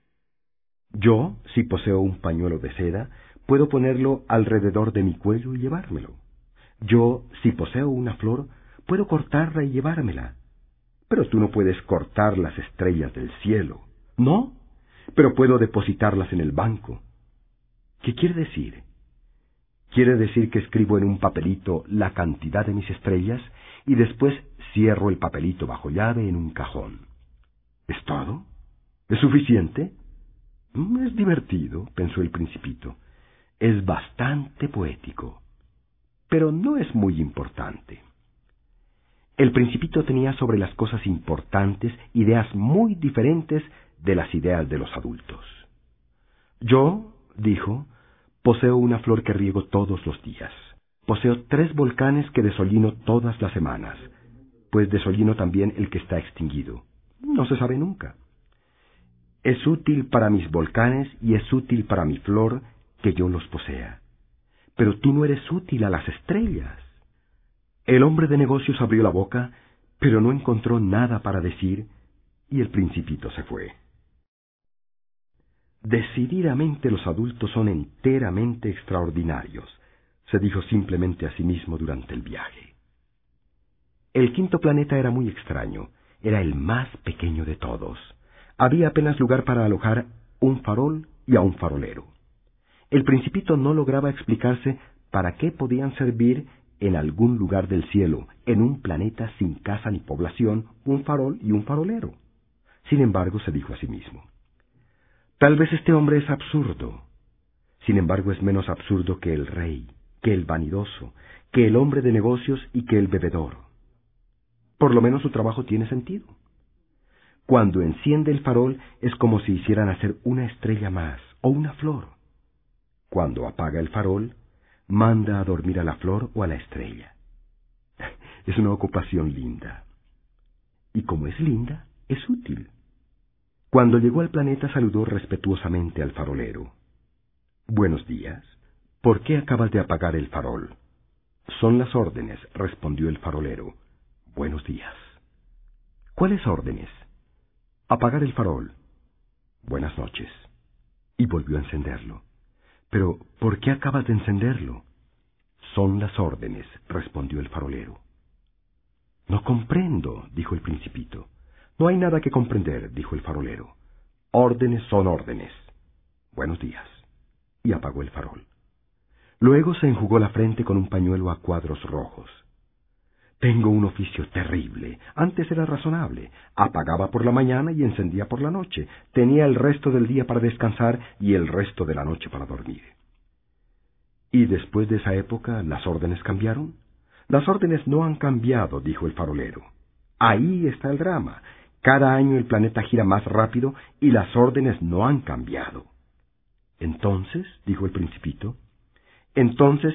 Yo, si poseo un pañuelo de seda, puedo ponerlo alrededor de mi cuello y llevármelo. Yo, si poseo una flor, puedo cortarla y llevármela. Pero tú no puedes cortar las estrellas del cielo. No, pero puedo depositarlas en el banco. ¿Qué quiere decir? Quiere decir que escribo en un papelito la cantidad de mis estrellas y después cierro el papelito bajo llave en un cajón. ¿Es todo? ¿Es suficiente? Mm, es divertido, pensó el principito. Es bastante poético. Pero no es muy importante. El principito tenía sobre las cosas importantes ideas muy diferentes de las ideas de los adultos. Yo, dijo, Poseo una flor que riego todos los días. Poseo tres volcanes que desolino todas las semanas, pues desolino también el que está extinguido. No se sabe nunca. Es útil para mis volcanes y es útil para mi flor que yo los posea. Pero tú no eres útil a las estrellas. El hombre de negocios abrió la boca, pero no encontró nada para decir, y el principito se fue. Decididamente los adultos son enteramente extraordinarios, se dijo simplemente a sí mismo durante el viaje. El quinto planeta era muy extraño, era el más pequeño de todos. Había apenas lugar para alojar un farol y a un farolero. El principito no lograba explicarse para qué podían servir en algún lugar del cielo, en un planeta sin casa ni población, un farol y un farolero. Sin embargo, se dijo a sí mismo, Tal vez este hombre es absurdo. Sin embargo, es menos absurdo que el rey, que el vanidoso, que el hombre de negocios y que el bebedor. Por lo menos su trabajo tiene sentido. Cuando enciende el farol es como si hicieran hacer una estrella más o una flor. Cuando apaga el farol, manda a dormir a la flor o a la estrella. Es una ocupación linda. Y como es linda, es útil. Cuando llegó al planeta saludó respetuosamente al farolero. Buenos días. ¿Por qué acabas de apagar el farol? Son las órdenes, respondió el farolero. Buenos días. ¿Cuáles órdenes? Apagar el farol. Buenas noches. Y volvió a encenderlo. Pero, ¿por qué acabas de encenderlo? Son las órdenes, respondió el farolero. No comprendo, dijo el principito. No hay nada que comprender, dijo el farolero. Órdenes son órdenes. Buenos días. Y apagó el farol. Luego se enjugó la frente con un pañuelo a cuadros rojos. Tengo un oficio terrible. Antes era razonable. Apagaba por la mañana y encendía por la noche. Tenía el resto del día para descansar y el resto de la noche para dormir. ¿Y después de esa época las órdenes cambiaron? Las órdenes no han cambiado, dijo el farolero. Ahí está el drama. Cada año el planeta gira más rápido y las órdenes no han cambiado. Entonces, dijo el principito, entonces,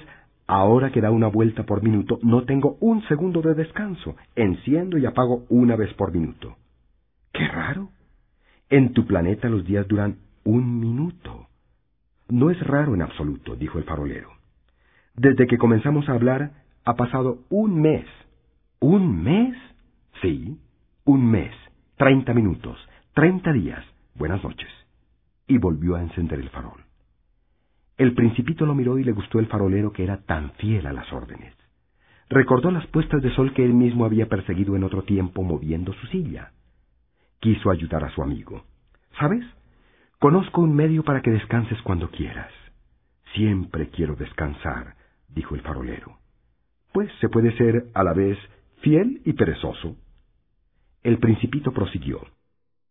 ahora que da una vuelta por minuto, no tengo un segundo de descanso. Enciendo y apago una vez por minuto. ¡Qué raro! En tu planeta los días duran un minuto. No es raro en absoluto, dijo el farolero. Desde que comenzamos a hablar, ha pasado un mes. ¿Un mes? Sí, un mes. Treinta minutos, treinta días. Buenas noches. Y volvió a encender el farol. El principito lo miró y le gustó el farolero que era tan fiel a las órdenes. Recordó las puestas de sol que él mismo había perseguido en otro tiempo moviendo su silla. Quiso ayudar a su amigo. ¿Sabes? Conozco un medio para que descanses cuando quieras. Siempre quiero descansar, dijo el farolero. Pues se puede ser a la vez fiel y perezoso. El principito prosiguió.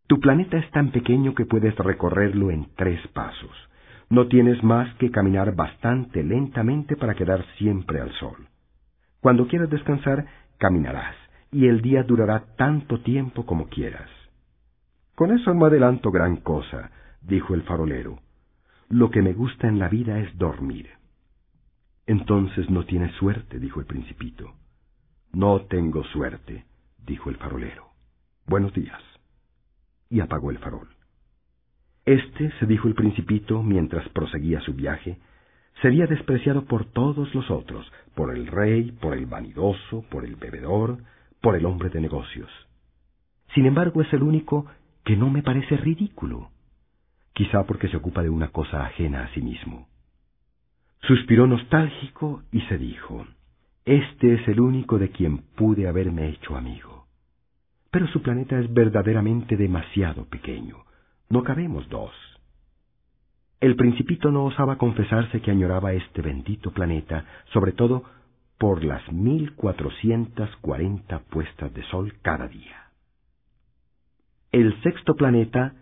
Tu planeta es tan pequeño que puedes recorrerlo en tres pasos. No tienes más que caminar bastante lentamente para quedar siempre al sol. Cuando quieras descansar, caminarás, y el día durará tanto tiempo como quieras. Con eso no adelanto gran cosa, dijo el farolero. Lo que me gusta en la vida es dormir. Entonces no tienes suerte, dijo el principito. No tengo suerte, dijo el farolero. Buenos días. Y apagó el farol. Este, se dijo el principito mientras proseguía su viaje, sería despreciado por todos los otros, por el rey, por el vanidoso, por el bebedor, por el hombre de negocios. Sin embargo, es el único que no me parece ridículo, quizá porque se ocupa de una cosa ajena a sí mismo. Suspiró nostálgico y se dijo, Este es el único de quien pude haberme hecho amigo. Pero su planeta es verdaderamente demasiado pequeño. No cabemos dos. El principito no osaba confesarse que añoraba este bendito planeta, sobre todo por las mil cuatrocientas cuarenta puestas de sol cada día. El sexto planeta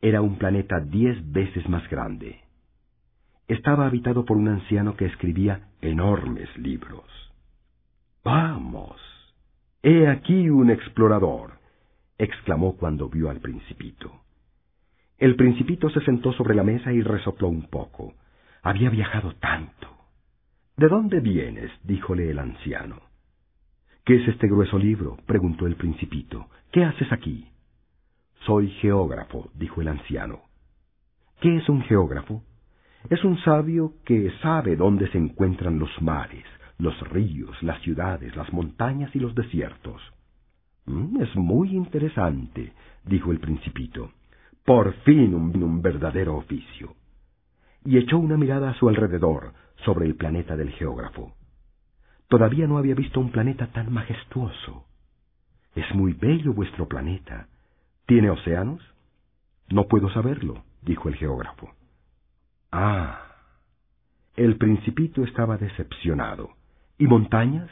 era un planeta diez veces más grande. Estaba habitado por un anciano que escribía enormes libros. Vamos, He aquí un explorador, exclamó cuando vio al principito. El principito se sentó sobre la mesa y resopló un poco. Había viajado tanto. ¿De dónde vienes? díjole el anciano. ¿Qué es este grueso libro? preguntó el principito. ¿Qué haces aquí? Soy geógrafo, dijo el anciano. ¿Qué es un geógrafo? Es un sabio que sabe dónde se encuentran los mares, los ríos, las ciudades, las montañas y los desiertos. Mm, es muy interesante, dijo el principito. Por fin un, verdadero oficio. Y echó una mirada a su alrededor, sobre el planeta del geógrafo. Todavía no había visto un planeta tan majestuoso. Es muy bello vuestro planeta. ¿Tiene océanos? No puedo saberlo, dijo el geógrafo. Ah. El principito estaba decepcionado. ¿Y montañas?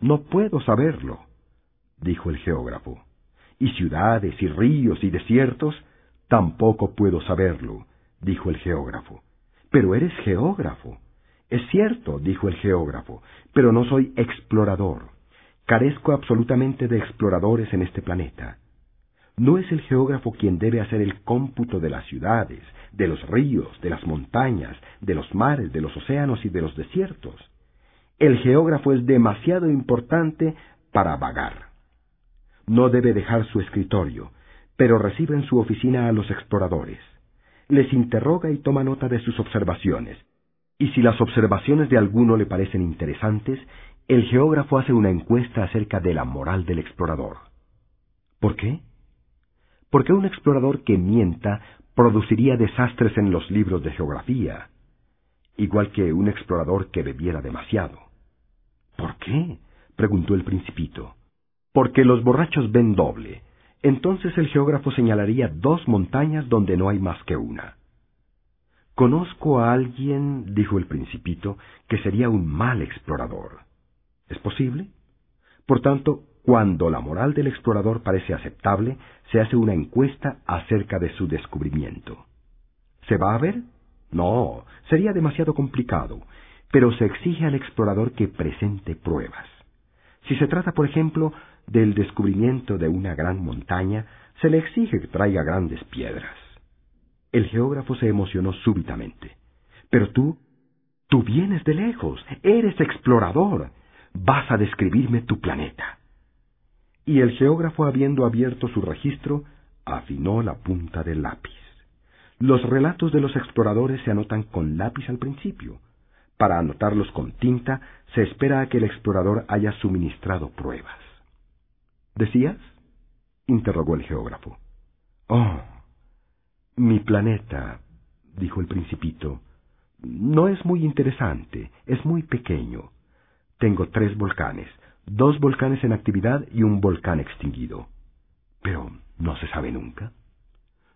No puedo saberlo, dijo el geógrafo. ¿Y ciudades y ríos y desiertos? Tampoco puedo saberlo, dijo el geógrafo. Pero eres geógrafo. Es cierto, dijo el geógrafo, pero no soy explorador. Carezco absolutamente de exploradores en este planeta. No es el geógrafo quien debe hacer el cómputo de las ciudades, de los ríos, de las montañas, de los mares, de los océanos y de los desiertos. El geógrafo es demasiado importante para vagar. No debe dejar su escritorio, pero recibe en su oficina a los exploradores. Les interroga y toma nota de sus observaciones. Y si las observaciones de alguno le parecen interesantes, el geógrafo hace una encuesta acerca de la moral del explorador. ¿Por qué? Porque un explorador que mienta produciría desastres en los libros de geografía, igual que un explorador que bebiera demasiado. ¿Por qué? preguntó el principito. Porque los borrachos ven doble. Entonces el geógrafo señalaría dos montañas donde no hay más que una. Conozco a alguien, dijo el principito, que sería un mal explorador. ¿Es posible? Por tanto, cuando la moral del explorador parece aceptable, se hace una encuesta acerca de su descubrimiento. ¿Se va a ver? No, sería demasiado complicado, pero se exige al explorador que presente pruebas. Si se trata, por ejemplo, del descubrimiento de una gran montaña, se le exige que traiga grandes piedras. El geógrafo se emocionó súbitamente. Pero tú, tú vienes de lejos, eres explorador, vas a describirme tu planeta y el geógrafo, habiendo abierto su registro, afinó la punta del lápiz. Los relatos de los exploradores se anotan con lápiz al principio. Para anotarlos con tinta, se espera a que el explorador haya suministrado pruebas. ¿Decías? interrogó el geógrafo. Oh, mi planeta, dijo el principito, no es muy interesante, es muy pequeño. Tengo tres volcanes, dos volcanes en actividad y un volcán extinguido. Pero no se sabe nunca.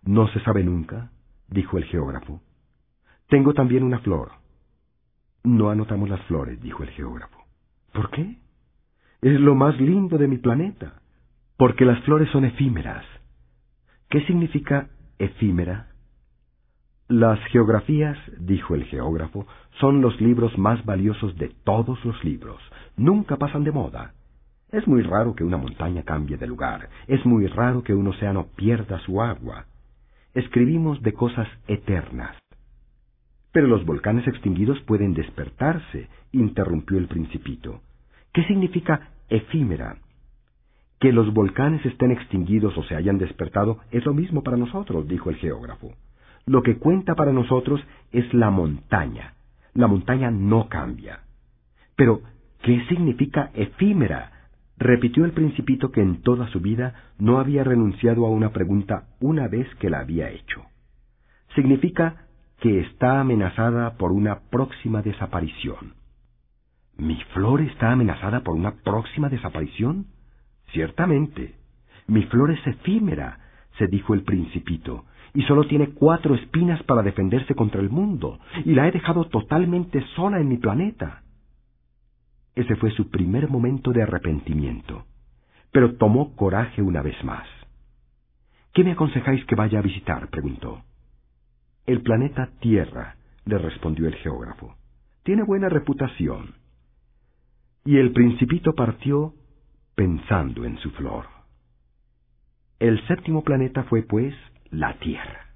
No se sabe nunca, dijo el geógrafo. Tengo también una flor. No anotamos las flores, dijo el geógrafo. ¿Por qué? Es lo más lindo de mi planeta, porque las flores son efímeras. ¿Qué significa efímera? Las geografías, dijo el geógrafo, son los libros más valiosos de todos los libros. Nunca pasan de moda. Es muy raro que una montaña cambie de lugar. Es muy raro que un océano pierda su agua. Escribimos de cosas eternas. Pero los volcanes extinguidos pueden despertarse, interrumpió el principito. ¿Qué significa efímera? Que los volcanes estén extinguidos o se hayan despertado es lo mismo para nosotros, dijo el geógrafo. Lo que cuenta para nosotros es la montaña. La montaña no cambia. Pero, ¿qué significa efímera? repitió el principito que en toda su vida no había renunciado a una pregunta una vez que la había hecho. Significa que está amenazada por una próxima desaparición. ¿Mi flor está amenazada por una próxima desaparición? Ciertamente. Mi flor es efímera, se dijo el principito, y solo tiene cuatro espinas para defenderse contra el mundo, y la he dejado totalmente sola en mi planeta. Ese fue su primer momento de arrepentimiento, pero tomó coraje una vez más. ¿Qué me aconsejáis que vaya a visitar? preguntó. El planeta Tierra, le respondió el geógrafo. Tiene buena reputación. Y el principito partió pensando en su flor. El séptimo planeta fue, pues, la Tierra.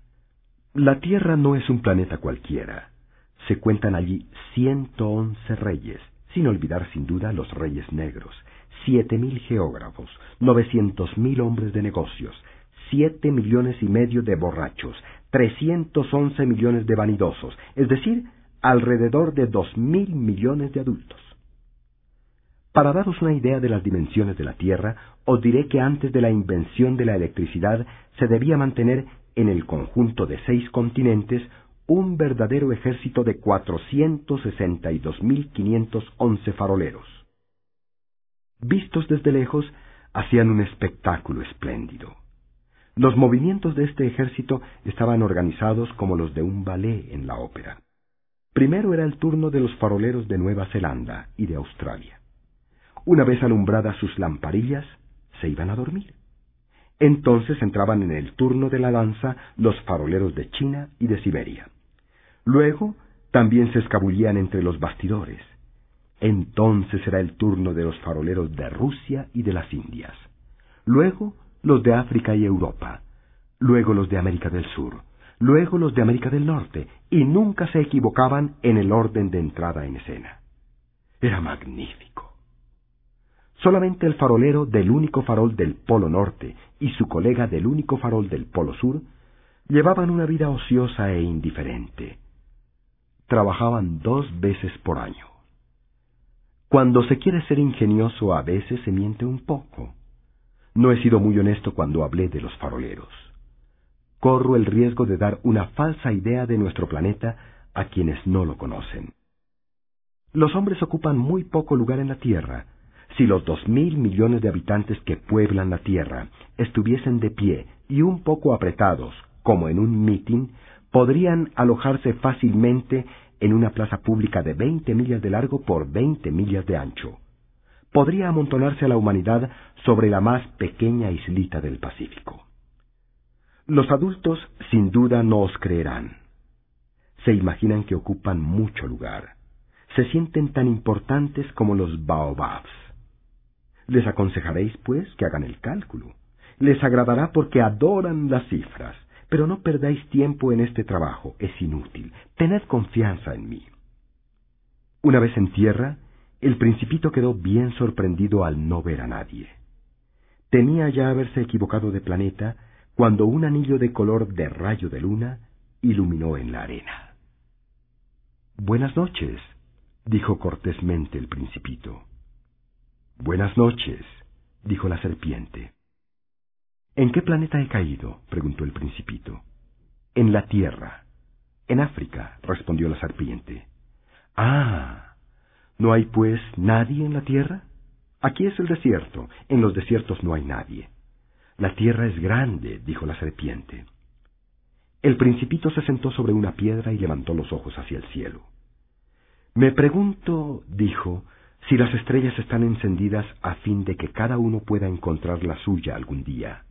La Tierra no es un planeta cualquiera. Se cuentan allí ciento once reyes, sin olvidar sin duda los reyes negros, siete mil geógrafos, novecientos mil hombres de negocios, siete millones y medio de borrachos, trescientos once millones de vanidosos, es decir, alrededor de dos mil millones de adultos. Para daros una idea de las dimensiones de la Tierra, os diré que antes de la invención de la electricidad se debía mantener en el conjunto de seis continentes un verdadero ejército de 462.511 faroleros. Vistos desde lejos, hacían un espectáculo espléndido. Los movimientos de este ejército estaban organizados como los de un ballet en la ópera. Primero era el turno de los faroleros de Nueva Zelanda y de Australia. Una vez alumbradas sus lamparillas, se iban a dormir. Entonces entraban en el turno de la danza los faroleros de China y de Siberia. Luego también se escabullían entre los bastidores. Entonces era el turno de los faroleros de Rusia y de las Indias. Luego los de África y Europa. Luego los de América del Sur. Luego los de América del Norte. Y nunca se equivocaban en el orden de entrada en escena. Era magnífico. Solamente el farolero del único farol del Polo Norte y su colega del único farol del Polo Sur llevaban una vida ociosa e indiferente. Trabajaban dos veces por año. Cuando se quiere ser ingenioso a veces se miente un poco. No he sido muy honesto cuando hablé de los faroleros. Corro el riesgo de dar una falsa idea de nuestro planeta a quienes no lo conocen. Los hombres ocupan muy poco lugar en la Tierra, si los dos mil millones de habitantes que pueblan la Tierra estuviesen de pie y un poco apretados, como en un mitin, podrían alojarse fácilmente en una plaza pública de veinte millas de largo por veinte millas de ancho. Podría amontonarse a la humanidad sobre la más pequeña islita del Pacífico. Los adultos sin duda no os creerán. Se imaginan que ocupan mucho lugar. Se sienten tan importantes como los baobabs. Les aconsejaréis, pues, que hagan el cálculo. Les agradará porque adoran las cifras. Pero no perdáis tiempo en este trabajo, es inútil. Tened confianza en mí. Una vez en tierra, el principito quedó bien sorprendido al no ver a nadie. Temía ya haberse equivocado de planeta cuando un anillo de color de rayo de luna iluminó en la arena. Buenas noches, dijo cortésmente el principito. Buenas noches, dijo la serpiente. ¿En qué planeta he caído? preguntó el principito. En la Tierra. En África, respondió la serpiente. Ah. ¿No hay, pues, nadie en la Tierra? Aquí es el desierto. En los desiertos no hay nadie. La Tierra es grande, dijo la serpiente. El principito se sentó sobre una piedra y levantó los ojos hacia el cielo. Me pregunto, dijo, si las estrellas están encendidas a fin de que cada uno pueda encontrar la suya algún día.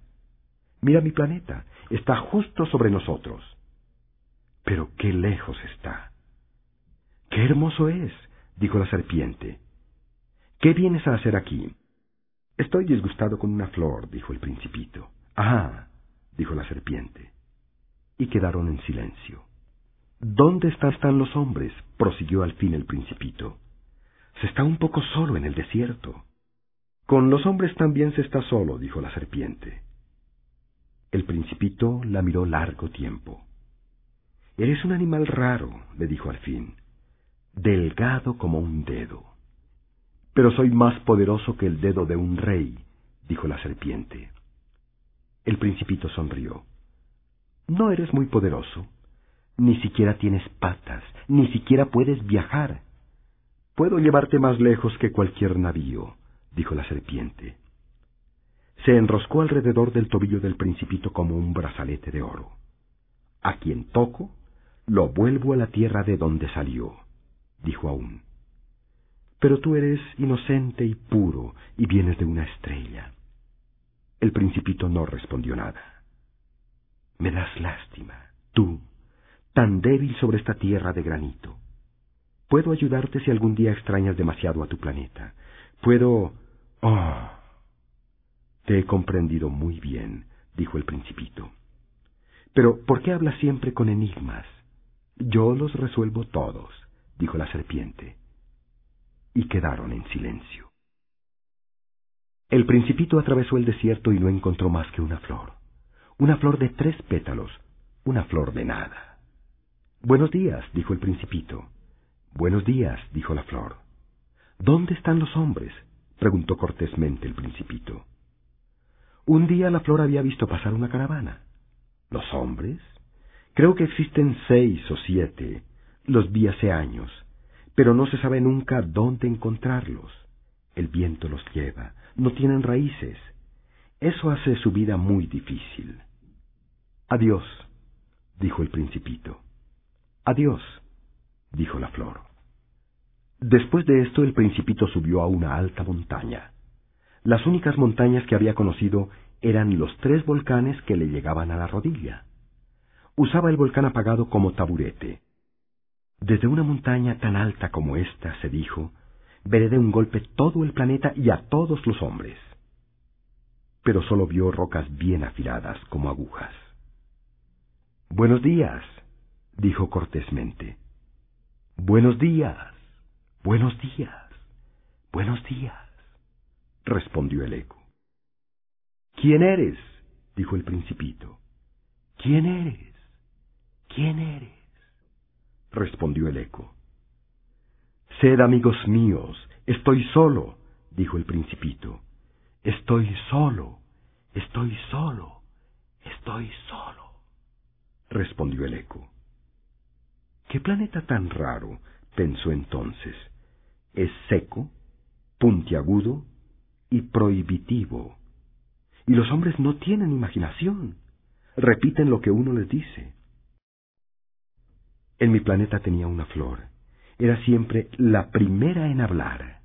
Mira mi planeta, está justo sobre nosotros. Pero qué lejos está. Qué hermoso es, dijo la serpiente. ¿Qué vienes a hacer aquí? Estoy disgustado con una flor, dijo el principito. Ah, dijo la serpiente. Y quedaron en silencio. ¿Dónde están los hombres? prosiguió al fin el principito. Se está un poco solo en el desierto. Con los hombres también se está solo, dijo la serpiente. El principito la miró largo tiempo. Eres un animal raro, le dijo al fin, delgado como un dedo. Pero soy más poderoso que el dedo de un rey, dijo la serpiente. El principito sonrió. No eres muy poderoso. Ni siquiera tienes patas, ni siquiera puedes viajar. Puedo llevarte más lejos que cualquier navío, dijo la serpiente. Se enroscó alrededor del tobillo del principito como un brazalete de oro. A quien toco, lo vuelvo a la tierra de donde salió, dijo aún. Pero tú eres inocente y puro y vienes de una estrella. El principito no respondió nada. Me das lástima, tú, tan débil sobre esta tierra de granito. Puedo ayudarte si algún día extrañas demasiado a tu planeta. Puedo... Oh. Te he comprendido muy bien, dijo el principito. Pero, ¿por qué hablas siempre con enigmas? Yo los resuelvo todos, dijo la serpiente. Y quedaron en silencio. El principito atravesó el desierto y no encontró más que una flor. Una flor de tres pétalos, una flor de nada. Buenos días, dijo el principito. Buenos días, dijo la flor. ¿Dónde están los hombres? preguntó cortésmente el principito. Un día la flor había visto pasar una caravana. ¿Los hombres? Creo que existen seis o siete. Los vi hace años, pero no se sabe nunca dónde encontrarlos. El viento los lleva, no tienen raíces. Eso hace su vida muy difícil. Adiós, dijo el principito. Adiós dijo la flor. Después de esto el principito subió a una alta montaña. Las únicas montañas que había conocido eran los tres volcanes que le llegaban a la rodilla. Usaba el volcán apagado como taburete. Desde una montaña tan alta como esta, se dijo, veré de un golpe todo el planeta y a todos los hombres. Pero solo vio rocas bien afiladas como agujas. Buenos días, dijo cortésmente. Buenos días, buenos días, buenos días, respondió el eco. ¿Quién eres? dijo el principito. ¿Quién eres? ¿Quién eres? Respondió el eco. Sed amigos míos, estoy solo, dijo el principito. Estoy solo, estoy solo, estoy solo, respondió el eco. ¿Qué planeta tan raro? pensó entonces. Es seco, puntiagudo y prohibitivo. Y los hombres no tienen imaginación. Repiten lo que uno les dice. En mi planeta tenía una flor. Era siempre la primera en hablar.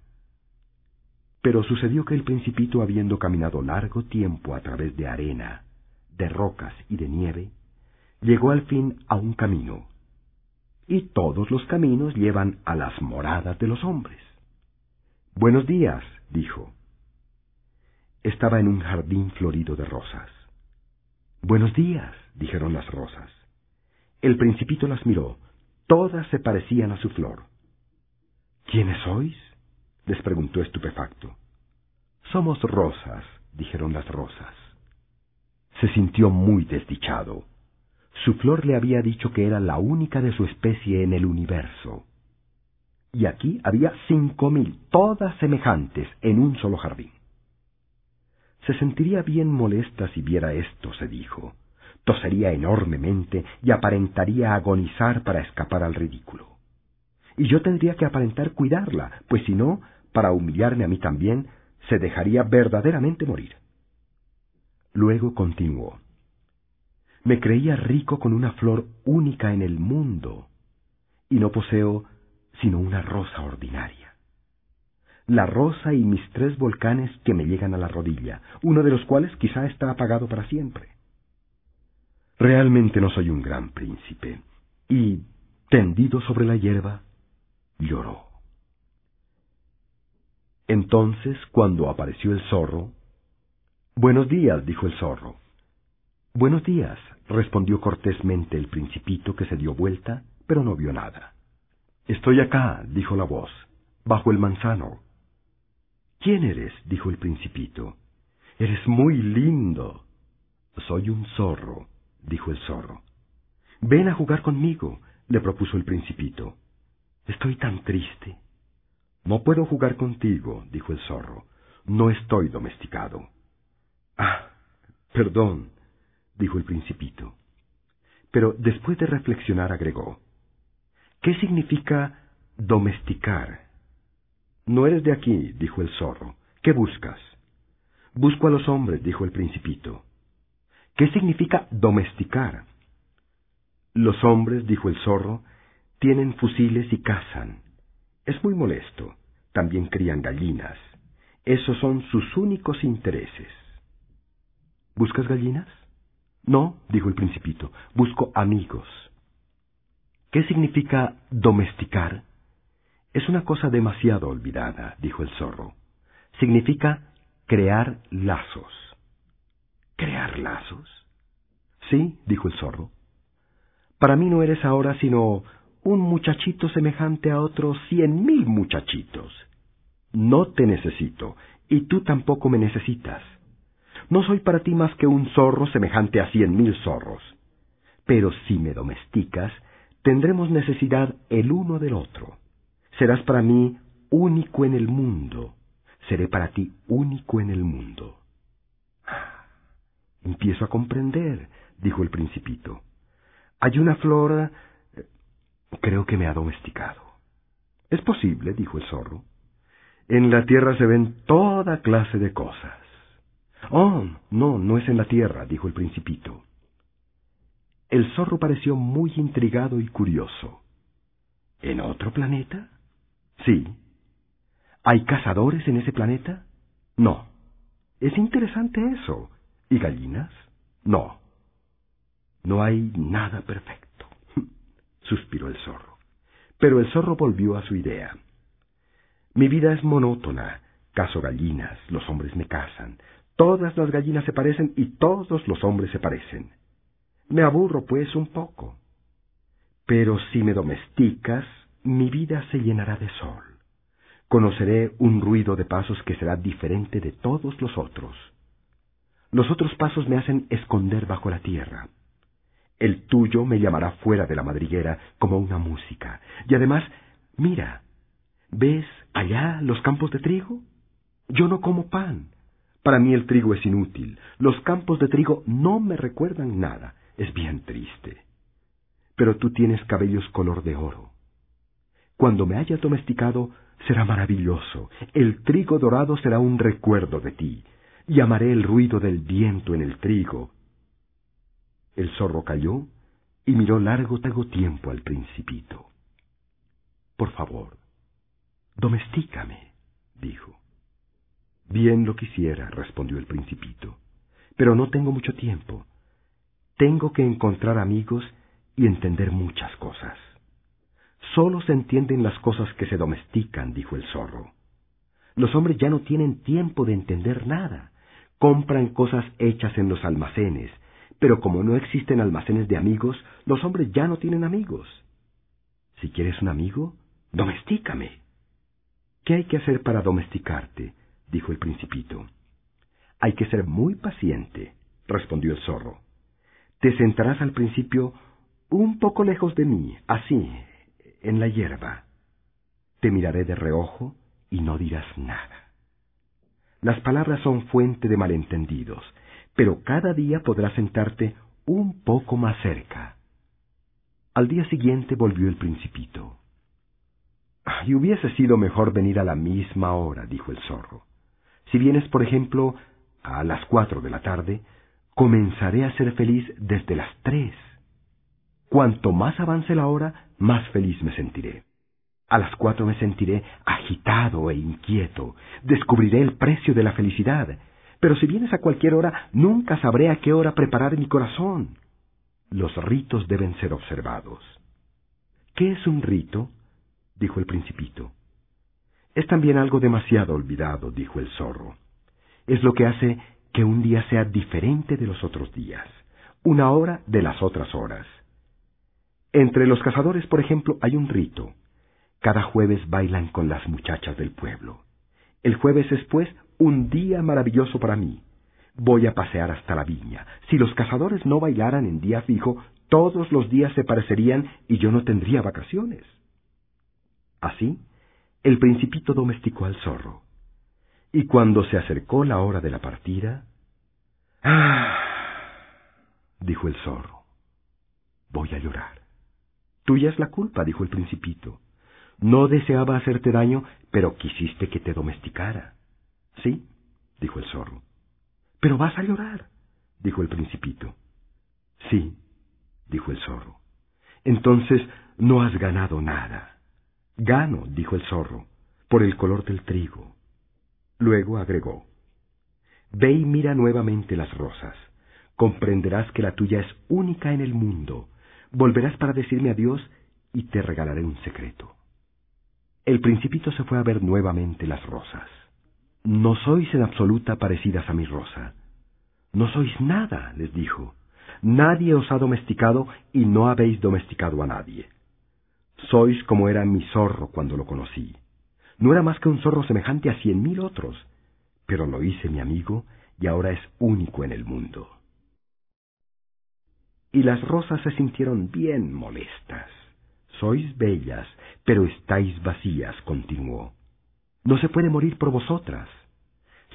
Pero sucedió que el principito, habiendo caminado largo tiempo a través de arena, de rocas y de nieve, llegó al fin a un camino. Y todos los caminos llevan a las moradas de los hombres. Buenos días, dijo. Estaba en un jardín florido de rosas. Buenos días, dijeron las rosas. El principito las miró. Todas se parecían a su flor. ¿Quiénes sois? les preguntó estupefacto. Somos rosas, dijeron las rosas. Se sintió muy desdichado. Su flor le había dicho que era la única de su especie en el universo. Y aquí había cinco mil, todas semejantes, en un solo jardín. Se sentiría bien molesta si viera esto, se dijo tosería enormemente y aparentaría agonizar para escapar al ridículo. Y yo tendría que aparentar cuidarla, pues si no, para humillarme a mí también, se dejaría verdaderamente morir. Luego continuó. Me creía rico con una flor única en el mundo, y no poseo sino una rosa ordinaria. La rosa y mis tres volcanes que me llegan a la rodilla, uno de los cuales quizá está apagado para siempre. Realmente no soy un gran príncipe. Y, tendido sobre la hierba, lloró. Entonces, cuando apareció el zorro, Buenos días, dijo el zorro. Buenos días, respondió cortésmente el principito que se dio vuelta, pero no vio nada. Estoy acá, dijo la voz, bajo el manzano. ¿Quién eres? dijo el principito. Eres muy lindo. Soy un zorro, dijo el zorro. Ven a jugar conmigo, le propuso el principito. Estoy tan triste. No puedo jugar contigo, dijo el zorro. No estoy domesticado. Ah, perdón, dijo el principito. Pero después de reflexionar agregó, ¿qué significa domesticar? No eres de aquí, dijo el zorro. ¿Qué buscas? Busco a los hombres, dijo el principito. ¿Qué significa domesticar? Los hombres, dijo el zorro, tienen fusiles y cazan. Es muy molesto. También crían gallinas. Esos son sus únicos intereses. ¿Buscas gallinas? No, dijo el principito, busco amigos. ¿Qué significa domesticar? Es una cosa demasiado olvidada, dijo el zorro. Significa crear lazos. ¿Crear lazos? Sí, dijo el zorro. Para mí no eres ahora sino un muchachito semejante a otros cien mil muchachitos. No te necesito, y tú tampoco me necesitas. No soy para ti más que un zorro semejante a cien mil zorros. Pero si me domesticas, tendremos necesidad el uno del otro. Serás para mí único en el mundo. Seré para ti único en el mundo. Empiezo a comprender, dijo el principito. Hay una flor... Eh, creo que me ha domesticado. Es posible, dijo el zorro. En la tierra se ven toda clase de cosas. Oh, no, no es en la tierra, dijo el principito. El zorro pareció muy intrigado y curioso. ¿En otro planeta? Sí. ¿Hay cazadores en ese planeta? No. Es interesante eso. ¿Y gallinas? No. No hay nada perfecto. suspiró el zorro. Pero el zorro volvió a su idea. Mi vida es monótona. Caso gallinas, los hombres me casan. Todas las gallinas se parecen y todos los hombres se parecen. Me aburro, pues, un poco. Pero si me domesticas, mi vida se llenará de sol. Conoceré un ruido de pasos que será diferente de todos los otros. Los otros pasos me hacen esconder bajo la tierra. El tuyo me llamará fuera de la madriguera como una música. Y además, mira, ¿ves allá los campos de trigo? Yo no como pan. Para mí el trigo es inútil. Los campos de trigo no me recuerdan nada. Es bien triste. Pero tú tienes cabellos color de oro. Cuando me haya domesticado, será maravilloso. El trigo dorado será un recuerdo de ti. Y amaré el ruido del viento en el trigo. El zorro calló y miró largo, tiempo al principito. Por favor, domestícame, dijo. Bien lo quisiera, respondió el principito, pero no tengo mucho tiempo. Tengo que encontrar amigos y entender muchas cosas. Solo se entienden las cosas que se domestican, dijo el zorro. Los hombres ya no tienen tiempo de entender nada. Compran cosas hechas en los almacenes, pero como no existen almacenes de amigos, los hombres ya no tienen amigos. Si quieres un amigo, domestícame. ¿Qué hay que hacer para domesticarte? dijo el principito. Hay que ser muy paciente, respondió el zorro. Te sentarás al principio un poco lejos de mí, así, en la hierba. Te miraré de reojo y no dirás nada. Las palabras son fuente de malentendidos, pero cada día podrás sentarte un poco más cerca. Al día siguiente volvió el principito. Y hubiese sido mejor venir a la misma hora, dijo el zorro. Si vienes, por ejemplo, a las cuatro de la tarde, comenzaré a ser feliz desde las tres. Cuanto más avance la hora, más feliz me sentiré. A las cuatro me sentiré agitado e inquieto. Descubriré el precio de la felicidad. Pero si vienes a cualquier hora, nunca sabré a qué hora preparar mi corazón. Los ritos deben ser observados. ¿Qué es un rito? dijo el principito. Es también algo demasiado olvidado, dijo el zorro. Es lo que hace que un día sea diferente de los otros días, una hora de las otras horas. Entre los cazadores, por ejemplo, hay un rito. Cada jueves bailan con las muchachas del pueblo. El jueves es, pues, un día maravilloso para mí. Voy a pasear hasta la viña. Si los cazadores no bailaran en día fijo, todos los días se parecerían y yo no tendría vacaciones. Así, el principito domesticó al zorro. Y cuando se acercó la hora de la partida... ¡Ah! dijo el zorro. Voy a llorar. Tuya es la culpa, dijo el principito. No deseaba hacerte daño, pero quisiste que te domesticara. Sí, dijo el zorro. Pero vas a llorar, dijo el principito. Sí, dijo el zorro. Entonces no has ganado nada. Gano, dijo el zorro, por el color del trigo. Luego agregó, Ve y mira nuevamente las rosas. Comprenderás que la tuya es única en el mundo. Volverás para decirme adiós y te regalaré un secreto. El principito se fue a ver nuevamente las rosas. No sois en absoluta parecidas a mi rosa. No sois nada, les dijo. Nadie os ha domesticado y no habéis domesticado a nadie. Sois como era mi zorro cuando lo conocí. No era más que un zorro semejante a cien mil otros, pero lo hice mi amigo y ahora es único en el mundo. Y las rosas se sintieron bien molestas. Sois bellas, pero estáis vacías, continuó. No se puede morir por vosotras.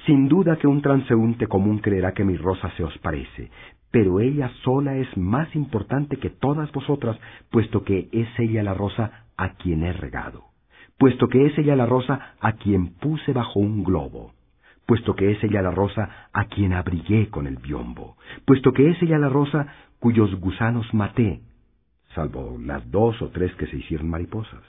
Sin duda que un transeúnte común creerá que mi rosa se os parece, pero ella sola es más importante que todas vosotras, puesto que es ella la rosa a quien he regado, puesto que es ella la rosa a quien puse bajo un globo, puesto que es ella la rosa a quien abrigué con el biombo, puesto que es ella la rosa cuyos gusanos maté, salvo las dos o tres que se hicieron mariposas.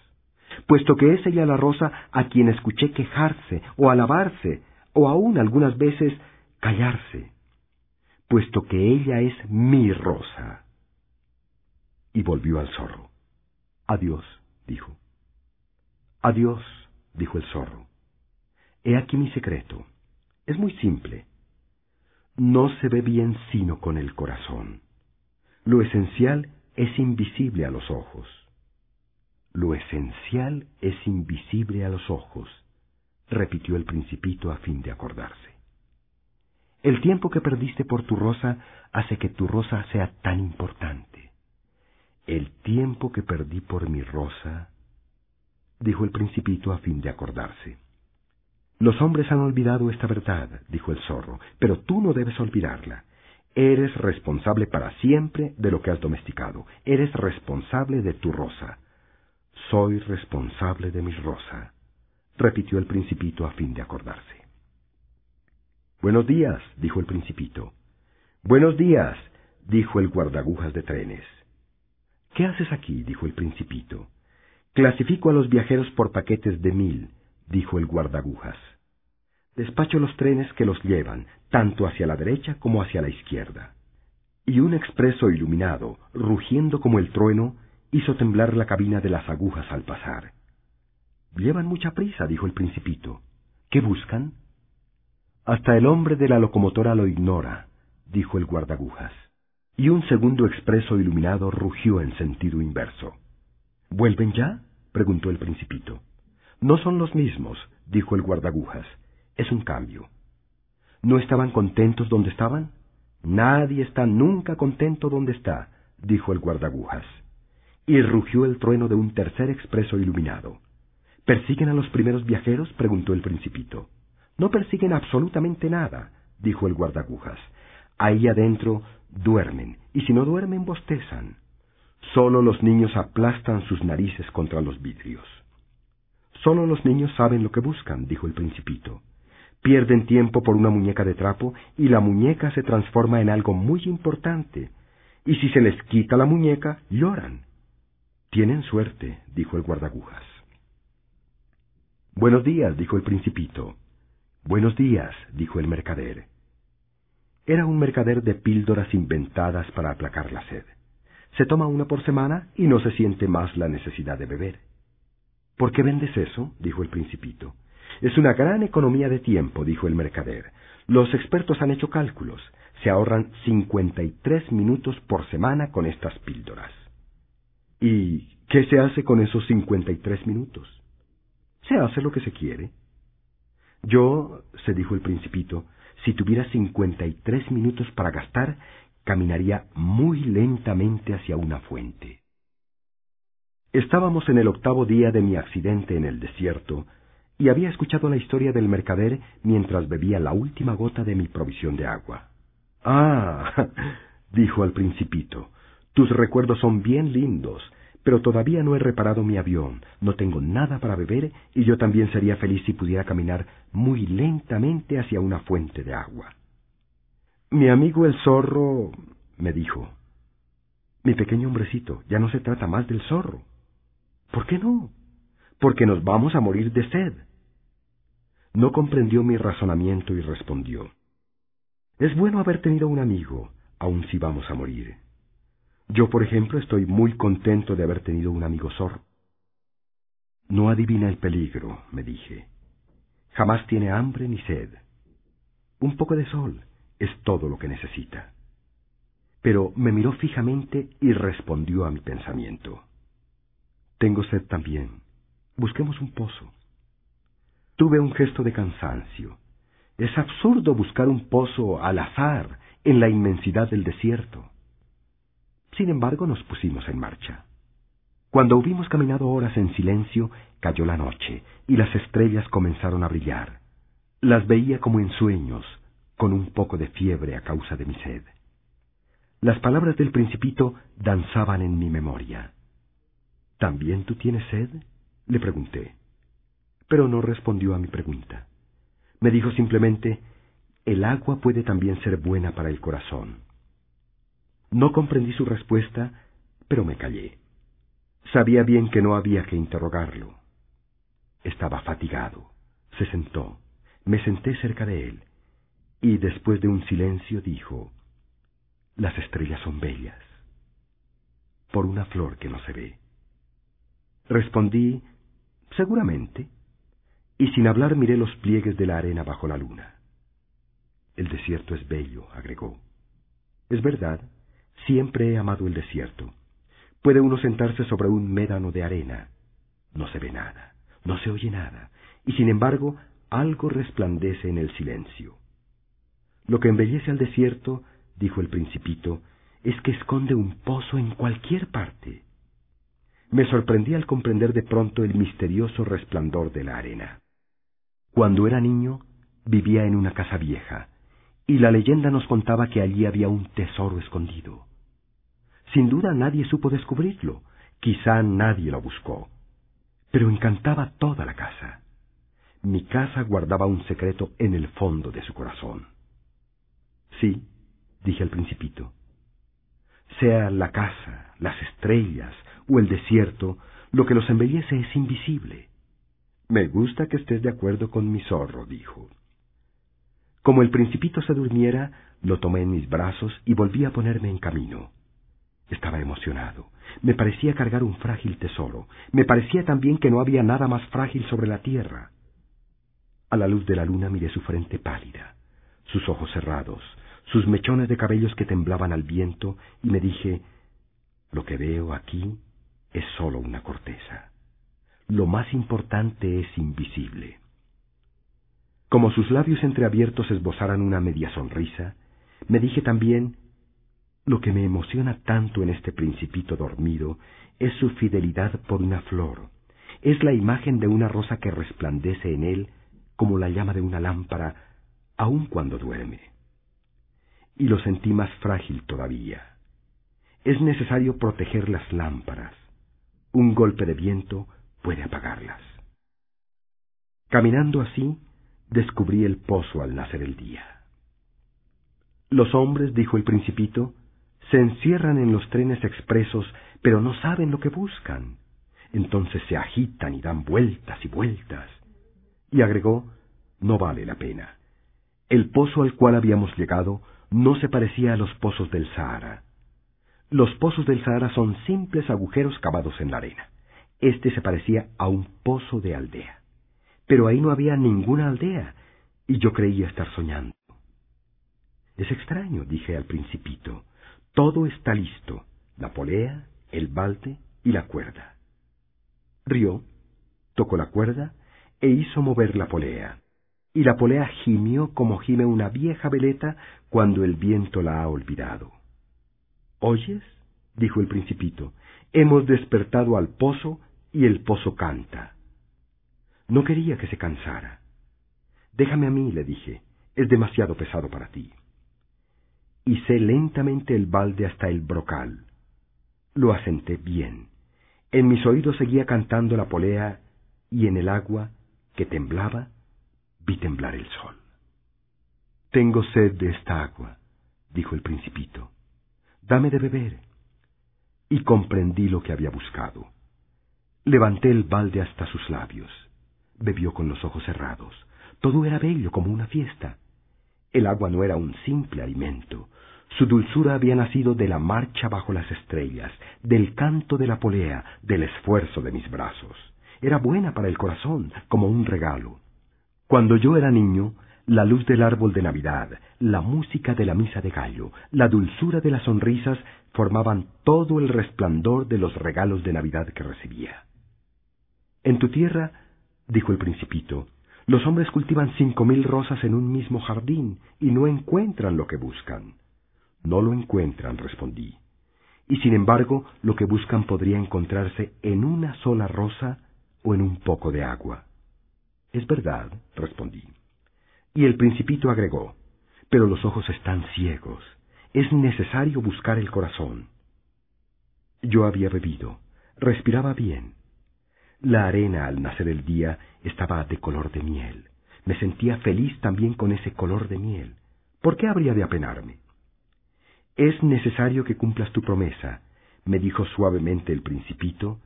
puesto que es ella la rosa a quien escuché quejarse o alabarse, o aún algunas veces callarse, puesto que ella es mi rosa. Y volvió al zorro. Adiós, dijo. Adiós, dijo el zorro. He aquí mi secreto. Es muy simple. No se ve bien sino con el corazón. Lo esencial es invisible a los ojos. Lo esencial es invisible a los ojos, repitió el principito a fin de acordarse. El tiempo que perdiste por tu rosa hace que tu rosa sea tan importante. El tiempo que perdí por mi rosa, dijo el principito a fin de acordarse. Los hombres han olvidado esta verdad, dijo el zorro, pero tú no debes olvidarla. Eres responsable para siempre de lo que has domesticado. Eres responsable de tu rosa. Soy responsable de mi rosa, repitió el principito a fin de acordarse. Buenos días, dijo el principito. Buenos días, dijo el guardagujas de trenes. ¿Qué haces aquí? dijo el principito. Clasifico a los viajeros por paquetes de mil, dijo el guardagujas. Despacho los trenes que los llevan, tanto hacia la derecha como hacia la izquierda. Y un expreso iluminado, rugiendo como el trueno, hizo temblar la cabina de las agujas al pasar. Llevan mucha prisa, dijo el principito. ¿Qué buscan? Hasta el hombre de la locomotora lo ignora, dijo el guardagujas. Y un segundo expreso iluminado rugió en sentido inverso. ¿Vuelven ya? preguntó el principito. No son los mismos, dijo el guardagujas. Es un cambio. ¿No estaban contentos donde estaban? Nadie está nunca contento donde está, dijo el guardagujas y rugió el trueno de un tercer expreso iluminado. ¿Persiguen a los primeros viajeros? preguntó el principito. No persiguen absolutamente nada, dijo el guardagujas. Ahí adentro duermen, y si no duermen bostezan. Solo los niños aplastan sus narices contra los vidrios. Solo los niños saben lo que buscan, dijo el principito. Pierden tiempo por una muñeca de trapo y la muñeca se transforma en algo muy importante. Y si se les quita la muñeca, lloran. Tienen suerte, dijo el guardagujas. Buenos días, dijo el principito. Buenos días, dijo el mercader. Era un mercader de píldoras inventadas para aplacar la sed. Se toma una por semana y no se siente más la necesidad de beber. ¿Por qué vendes eso? dijo el principito. Es una gran economía de tiempo, dijo el mercader. Los expertos han hecho cálculos. Se ahorran cincuenta y tres minutos por semana con estas píldoras. ¿Y qué se hace con esos cincuenta y tres minutos? Se hace lo que se quiere. Yo, se dijo el principito, si tuviera cincuenta y tres minutos para gastar, caminaría muy lentamente hacia una fuente. Estábamos en el octavo día de mi accidente en el desierto, y había escuchado la historia del mercader mientras bebía la última gota de mi provisión de agua. Ah, dijo al principito, tus recuerdos son bien lindos, pero todavía no he reparado mi avión, no tengo nada para beber y yo también sería feliz si pudiera caminar muy lentamente hacia una fuente de agua. Mi amigo el zorro me dijo, mi pequeño hombrecito, ya no se trata más del zorro. ¿Por qué no? Porque nos vamos a morir de sed. No comprendió mi razonamiento y respondió, es bueno haber tenido un amigo, aun si vamos a morir. Yo, por ejemplo, estoy muy contento de haber tenido un amigo zorro. No adivina el peligro, me dije. Jamás tiene hambre ni sed. Un poco de sol es todo lo que necesita. Pero me miró fijamente y respondió a mi pensamiento. Tengo sed también. Busquemos un pozo. Tuve un gesto de cansancio. Es absurdo buscar un pozo al azar en la inmensidad del desierto. Sin embargo, nos pusimos en marcha. Cuando hubimos caminado horas en silencio, cayó la noche y las estrellas comenzaron a brillar. Las veía como en sueños, con un poco de fiebre a causa de mi sed. Las palabras del principito danzaban en mi memoria. ¿También tú tienes sed? le pregunté. Pero no respondió a mi pregunta. Me dijo simplemente, el agua puede también ser buena para el corazón. No comprendí su respuesta, pero me callé. Sabía bien que no había que interrogarlo. Estaba fatigado. Se sentó. Me senté cerca de él. Y después de un silencio dijo, Las estrellas son bellas, por una flor que no se ve. Respondí, Seguramente. Y sin hablar miré los pliegues de la arena bajo la luna. El desierto es bello, agregó. Es verdad, siempre he amado el desierto. Puede uno sentarse sobre un médano de arena. No se ve nada, no se oye nada, y sin embargo algo resplandece en el silencio. Lo que embellece al desierto, dijo el principito, es que esconde un pozo en cualquier parte. Me sorprendí al comprender de pronto el misterioso resplandor de la arena. Cuando era niño, vivía en una casa vieja, y la leyenda nos contaba que allí había un tesoro escondido. Sin duda nadie supo descubrirlo, quizá nadie lo buscó, pero encantaba toda la casa. Mi casa guardaba un secreto en el fondo de su corazón. Sí, dije al principito. Sea la casa, las estrellas o el desierto, lo que los embellece es invisible. Me gusta que estés de acuerdo con mi zorro, dijo. Como el principito se durmiera, lo tomé en mis brazos y volví a ponerme en camino. Estaba emocionado. Me parecía cargar un frágil tesoro. Me parecía también que no había nada más frágil sobre la tierra. A la luz de la luna miré su frente pálida, sus ojos cerrados, sus mechones de cabellos que temblaban al viento, y me dije, lo que veo aquí es sólo una corteza. Lo más importante es invisible. Como sus labios entreabiertos esbozaran una media sonrisa, me dije también, lo que me emociona tanto en este principito dormido es su fidelidad por una flor, es la imagen de una rosa que resplandece en él como la llama de una lámpara, aun cuando duerme. Y lo sentí más frágil todavía. Es necesario proteger las lámparas. Un golpe de viento puede apagarlas. Caminando así, descubrí el pozo al nacer el día. Los hombres, dijo el principito, se encierran en los trenes expresos, pero no saben lo que buscan. Entonces se agitan y dan vueltas y vueltas. Y agregó, no vale la pena. El pozo al cual habíamos llegado no se parecía a los pozos del Sahara. Los pozos del Sahara son simples agujeros cavados en la arena. Este se parecía a un pozo de aldea. Pero ahí no había ninguna aldea, y yo creía estar soñando. Es extraño, dije al principito. Todo está listo, la polea, el balde y la cuerda. Rió, tocó la cuerda e hizo mover la polea, y la polea gimió como gime una vieja veleta cuando el viento la ha olvidado. ¿Oyes? dijo el principito, hemos despertado al pozo y el pozo canta. No quería que se cansara. Déjame a mí, le dije, es demasiado pesado para ti hice lentamente el balde hasta el brocal. Lo asenté bien. En mis oídos seguía cantando la polea y en el agua, que temblaba, vi temblar el sol. Tengo sed de esta agua, dijo el principito. Dame de beber. Y comprendí lo que había buscado. Levanté el balde hasta sus labios. Bebió con los ojos cerrados. Todo era bello como una fiesta. El agua no era un simple alimento. Su dulzura había nacido de la marcha bajo las estrellas, del canto de la polea, del esfuerzo de mis brazos. Era buena para el corazón, como un regalo. Cuando yo era niño, la luz del árbol de Navidad, la música de la misa de gallo, la dulzura de las sonrisas formaban todo el resplandor de los regalos de Navidad que recibía. En tu tierra, dijo el principito, los hombres cultivan cinco mil rosas en un mismo jardín y no encuentran lo que buscan. No lo encuentran, respondí. Y sin embargo, lo que buscan podría encontrarse en una sola rosa o en un poco de agua. Es verdad, respondí. Y el principito agregó, pero los ojos están ciegos. Es necesario buscar el corazón. Yo había bebido, respiraba bien. La arena al nacer el día estaba de color de miel. Me sentía feliz también con ese color de miel. ¿Por qué habría de apenarme? Es necesario que cumplas tu promesa, me dijo suavemente el principito,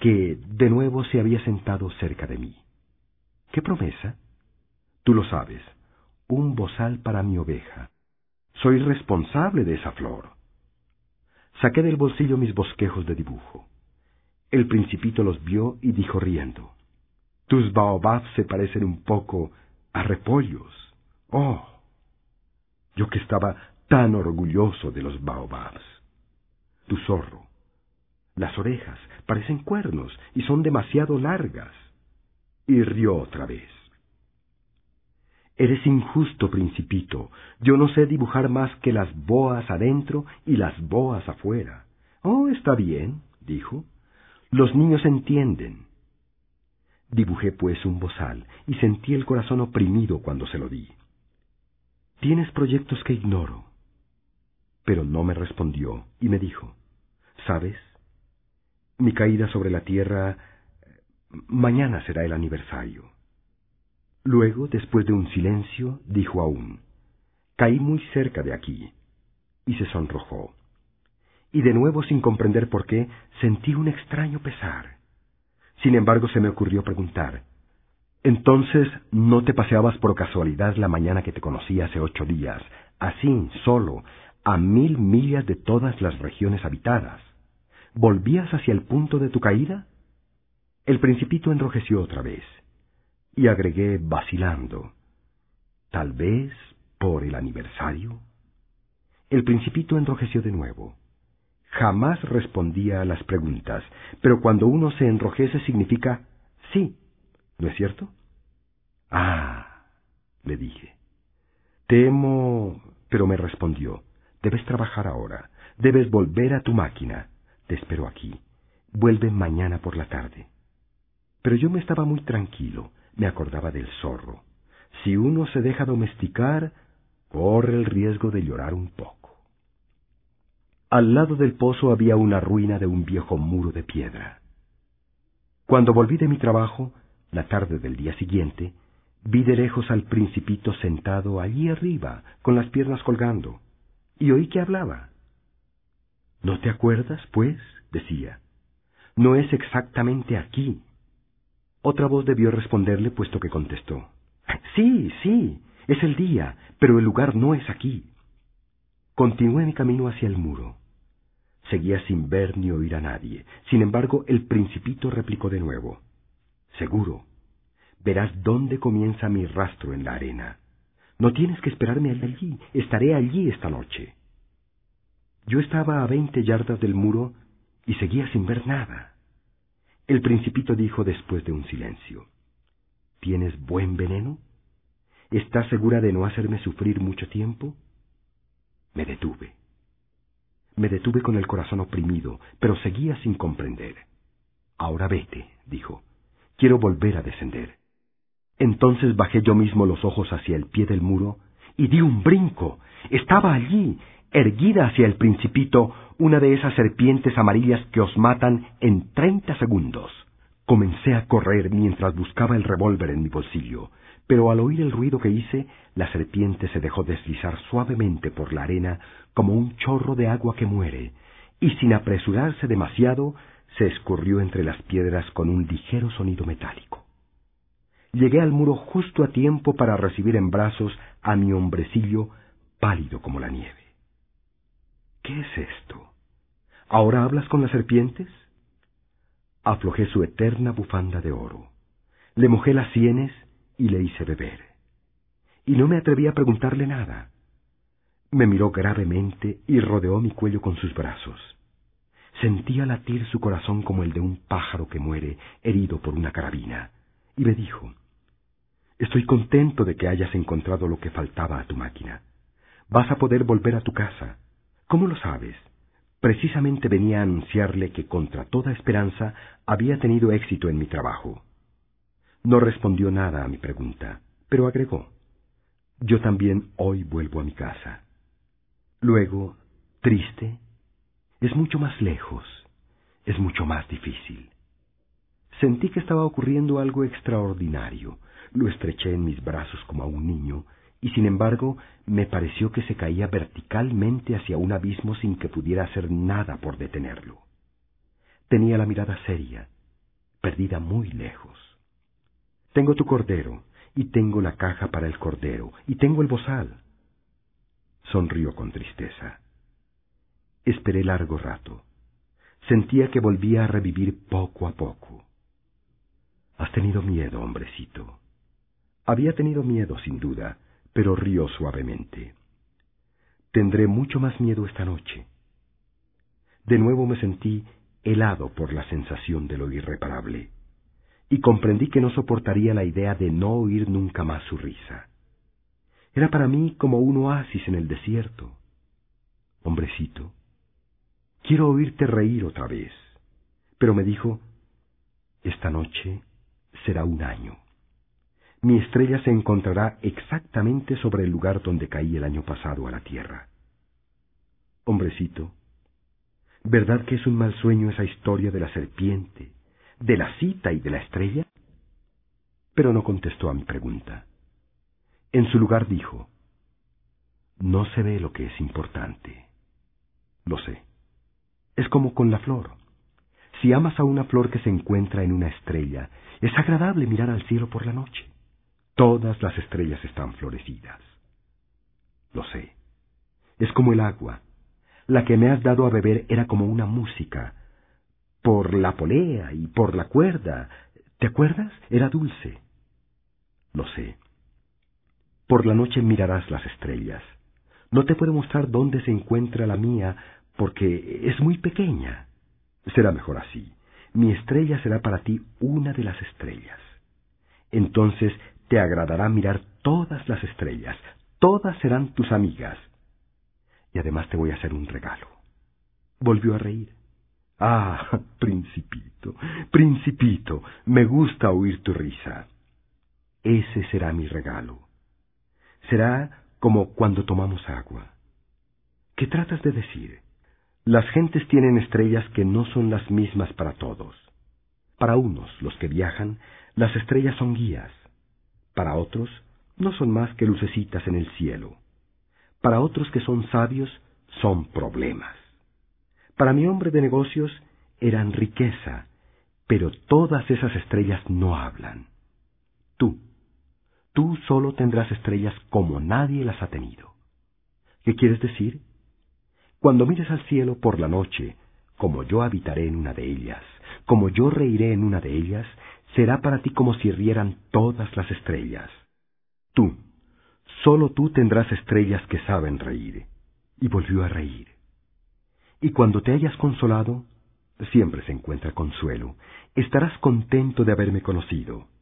que de nuevo se había sentado cerca de mí. ¿Qué promesa? Tú lo sabes, un bozal para mi oveja. Soy responsable de esa flor. Saqué del bolsillo mis bosquejos de dibujo. El principito los vio y dijo riendo. Tus baobabs se parecen un poco a repollos. Oh, yo que estaba tan orgulloso de los baobabs. Tu zorro. Las orejas parecen cuernos y son demasiado largas. Y rió otra vez. Eres injusto, principito. Yo no sé dibujar más que las boas adentro y las boas afuera. Oh, está bien, dijo. Los niños entienden. Dibujé pues un bozal y sentí el corazón oprimido cuando se lo di. Tienes proyectos que ignoro. Pero no me respondió y me dijo, ¿sabes? Mi caída sobre la tierra... Mañana será el aniversario. Luego, después de un silencio, dijo aún, Caí muy cerca de aquí. Y se sonrojó. Y de nuevo, sin comprender por qué, sentí un extraño pesar. Sin embargo, se me ocurrió preguntar, entonces, ¿no te paseabas por casualidad la mañana que te conocí hace ocho días, así, solo, a mil millas de todas las regiones habitadas? ¿Volvías hacia el punto de tu caída? El principito enrojeció otra vez, y agregué vacilando, tal vez por el aniversario. El principito enrojeció de nuevo. Jamás respondía a las preguntas, pero cuando uno se enrojece significa sí, ¿no es cierto? Ah, le dije. Temo, pero me respondió, debes trabajar ahora, debes volver a tu máquina. Te espero aquí. Vuelve mañana por la tarde. Pero yo me estaba muy tranquilo, me acordaba del zorro. Si uno se deja domesticar, corre el riesgo de llorar un poco. Al lado del pozo había una ruina de un viejo muro de piedra. Cuando volví de mi trabajo, la tarde del día siguiente, vi de lejos al principito sentado allí arriba, con las piernas colgando, y oí que hablaba. ¿No te acuerdas, pues? decía. No es exactamente aquí. Otra voz debió responderle, puesto que contestó. Sí, sí, es el día, pero el lugar no es aquí. Continué mi camino hacia el muro. Seguía sin ver ni oír a nadie. Sin embargo, el principito replicó de nuevo. Seguro. Verás dónde comienza mi rastro en la arena. No tienes que esperarme allí. Estaré allí esta noche. Yo estaba a veinte yardas del muro y seguía sin ver nada. El principito dijo después de un silencio. ¿Tienes buen veneno? ¿Estás segura de no hacerme sufrir mucho tiempo? Me detuve. Me detuve con el corazón oprimido, pero seguía sin comprender. Ahora vete, dijo. Quiero volver a descender. Entonces bajé yo mismo los ojos hacia el pie del muro y di un brinco. Estaba allí, erguida hacia el principito, una de esas serpientes amarillas que os matan en treinta segundos. Comencé a correr mientras buscaba el revólver en mi bolsillo pero al oír el ruido que hice, la serpiente se dejó deslizar suavemente por la arena como un chorro de agua que muere, y sin apresurarse demasiado, se escurrió entre las piedras con un ligero sonido metálico. Llegué al muro justo a tiempo para recibir en brazos a mi hombrecillo pálido como la nieve. ¿Qué es esto? ¿Ahora hablas con las serpientes? Aflojé su eterna bufanda de oro. Le mojé las sienes y le hice beber. Y no me atreví a preguntarle nada. Me miró gravemente y rodeó mi cuello con sus brazos. Sentía latir su corazón como el de un pájaro que muere herido por una carabina, y me dijo, Estoy contento de que hayas encontrado lo que faltaba a tu máquina. Vas a poder volver a tu casa. ¿Cómo lo sabes? Precisamente venía a anunciarle que contra toda esperanza había tenido éxito en mi trabajo. No respondió nada a mi pregunta, pero agregó, Yo también hoy vuelvo a mi casa. Luego, triste, es mucho más lejos, es mucho más difícil. Sentí que estaba ocurriendo algo extraordinario, lo estreché en mis brazos como a un niño, y sin embargo me pareció que se caía verticalmente hacia un abismo sin que pudiera hacer nada por detenerlo. Tenía la mirada seria, perdida muy lejos. Tengo tu cordero, y tengo la caja para el cordero, y tengo el bozal. Sonrió con tristeza. Esperé largo rato. Sentía que volvía a revivir poco a poco. Has tenido miedo, hombrecito. Había tenido miedo, sin duda, pero rió suavemente. Tendré mucho más miedo esta noche. De nuevo me sentí helado por la sensación de lo irreparable, y comprendí que no soportaría la idea de no oír nunca más su risa. Era para mí como un oasis en el desierto. Hombrecito, quiero oírte reír otra vez. Pero me dijo, esta noche será un año. Mi estrella se encontrará exactamente sobre el lugar donde caí el año pasado a la tierra. Hombrecito, ¿verdad que es un mal sueño esa historia de la serpiente, de la cita y de la estrella? Pero no contestó a mi pregunta. En su lugar dijo, No se ve lo que es importante. Lo sé. Es como con la flor. Si amas a una flor que se encuentra en una estrella, es agradable mirar al cielo por la noche. Todas las estrellas están florecidas. Lo sé. Es como el agua. La que me has dado a beber era como una música. Por la polea y por la cuerda. ¿Te acuerdas? Era dulce. Lo sé. Por la noche mirarás las estrellas. No te puedo mostrar dónde se encuentra la mía porque es muy pequeña. Será mejor así. Mi estrella será para ti una de las estrellas. Entonces te agradará mirar todas las estrellas, todas serán tus amigas. Y además te voy a hacer un regalo. Volvió a reír. Ah, principito, principito, me gusta oír tu risa. Ese será mi regalo será como cuando tomamos agua. ¿Qué tratas de decir? Las gentes tienen estrellas que no son las mismas para todos. Para unos, los que viajan, las estrellas son guías. Para otros, no son más que lucecitas en el cielo. Para otros que son sabios, son problemas. Para mi hombre de negocios, eran riqueza, pero todas esas estrellas no hablan. Tú, tú solo tendrás estrellas como nadie las ha tenido. ¿Qué quieres decir? Cuando mires al cielo por la noche, como yo habitaré en una de ellas, como yo reiré en una de ellas, será para ti como si rieran todas las estrellas. Tú, solo tú tendrás estrellas que saben reír. Y volvió a reír. Y cuando te hayas consolado, siempre se encuentra consuelo, estarás contento de haberme conocido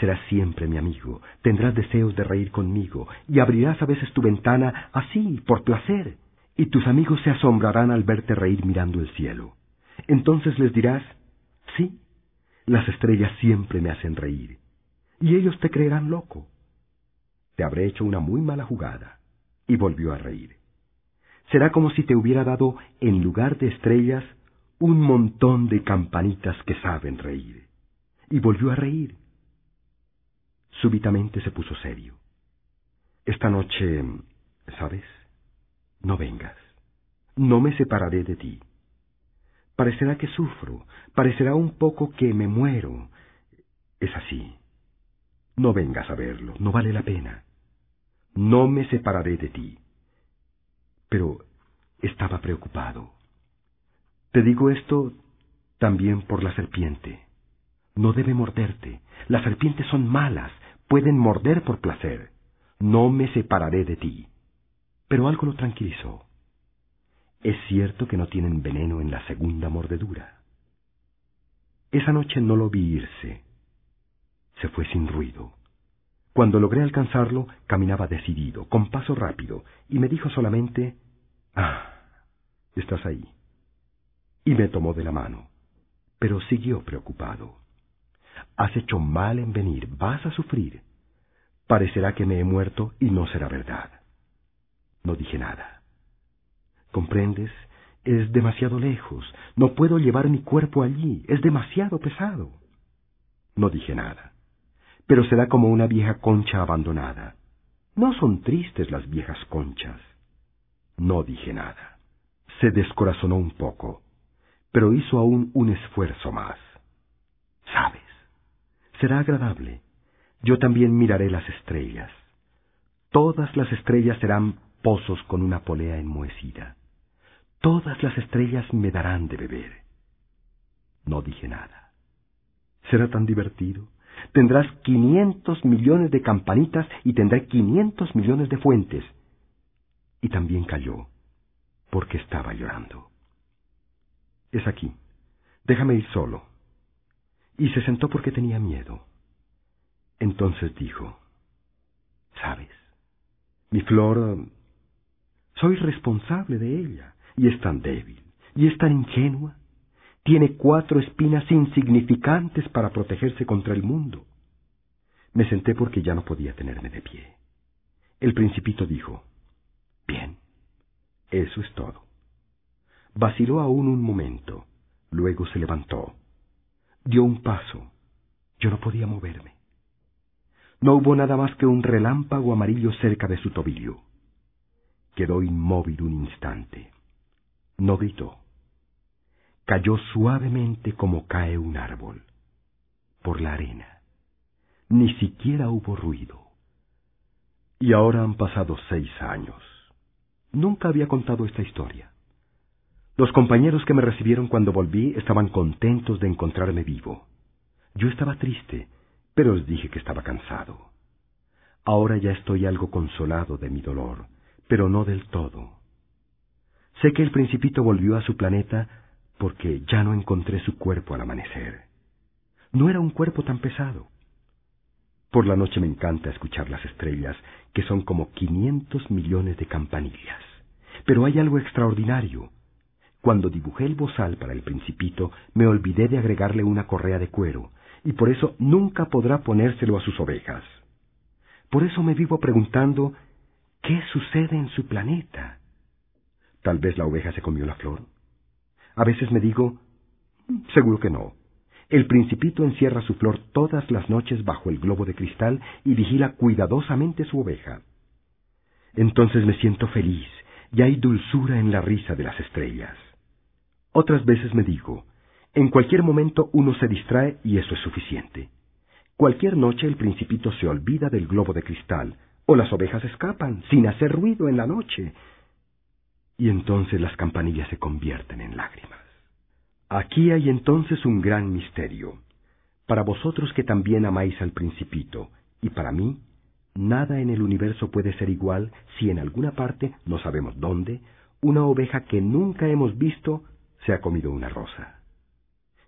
Serás siempre mi amigo, tendrás deseos de reír conmigo, y abrirás a veces tu ventana así, por placer, y tus amigos se asombrarán al verte reír mirando el cielo. Entonces les dirás, sí, las estrellas siempre me hacen reír, y ellos te creerán loco. Te habré hecho una muy mala jugada. Y volvió a reír. Será como si te hubiera dado, en lugar de estrellas, un montón de campanitas que saben reír. Y volvió a reír. Súbitamente se puso serio. Esta noche, ¿sabes? No vengas. No me separaré de ti. Parecerá que sufro, parecerá un poco que me muero. Es así. No vengas a verlo, no vale la pena. No me separaré de ti. Pero estaba preocupado. Te digo esto también por la serpiente. No debe morderte. Las serpientes son malas, pueden morder por placer. No me separaré de ti. Pero algo lo tranquilizó. Es cierto que no tienen veneno en la segunda mordedura. Esa noche no lo vi irse. Se fue sin ruido. Cuando logré alcanzarlo, caminaba decidido, con paso rápido, y me dijo solamente, Ah, estás ahí. Y me tomó de la mano, pero siguió preocupado. Has hecho mal en venir, vas a sufrir. Parecerá que me he muerto y no será verdad. No dije nada. ¿Comprendes? Es demasiado lejos. No puedo llevar mi cuerpo allí. Es demasiado pesado. No dije nada. Pero será como una vieja concha abandonada. No son tristes las viejas conchas. No dije nada. Se descorazonó un poco, pero hizo aún un esfuerzo más. ¿Sabes? Será agradable. yo también miraré las estrellas. Todas las estrellas serán pozos con una polea enmohecida. Todas las estrellas me darán de beber. No dije nada. Será tan divertido. Tendrás quinientos millones de campanitas y tendré quinientos millones de fuentes. Y también cayó, porque estaba llorando. Es aquí. Déjame ir solo. Y se sentó porque tenía miedo. Entonces dijo, ¿sabes? Mi flor, soy responsable de ella, y es tan débil, y es tan ingenua. Tiene cuatro espinas insignificantes para protegerse contra el mundo. Me senté porque ya no podía tenerme de pie. El principito dijo, Bien, eso es todo. Vaciló aún un momento, luego se levantó. Dio un paso. Yo no podía moverme. No hubo nada más que un relámpago amarillo cerca de su tobillo. Quedó inmóvil un instante. No gritó. Cayó suavemente como cae un árbol, por la arena. Ni siquiera hubo ruido. Y ahora han pasado seis años. Nunca había contado esta historia. Los compañeros que me recibieron cuando volví estaban contentos de encontrarme vivo. Yo estaba triste, pero les dije que estaba cansado. Ahora ya estoy algo consolado de mi dolor, pero no del todo. Sé que el principito volvió a su planeta porque ya no encontré su cuerpo al amanecer. No era un cuerpo tan pesado. Por la noche me encanta escuchar las estrellas, que son como quinientos millones de campanillas. Pero hay algo extraordinario. Cuando dibujé el bozal para el principito, me olvidé de agregarle una correa de cuero, y por eso nunca podrá ponérselo a sus ovejas. Por eso me vivo preguntando, ¿qué sucede en su planeta? Tal vez la oveja se comió la flor. A veces me digo, seguro que no. El principito encierra su flor todas las noches bajo el globo de cristal y vigila cuidadosamente su oveja. Entonces me siento feliz y hay dulzura en la risa de las estrellas. Otras veces me digo, en cualquier momento uno se distrae y eso es suficiente. Cualquier noche el principito se olvida del globo de cristal, o las ovejas escapan sin hacer ruido en la noche. Y entonces las campanillas se convierten en lágrimas. Aquí hay entonces un gran misterio. Para vosotros que también amáis al principito, y para mí, nada en el universo puede ser igual si en alguna parte, no sabemos dónde, una oveja que nunca hemos visto se ha comido una rosa.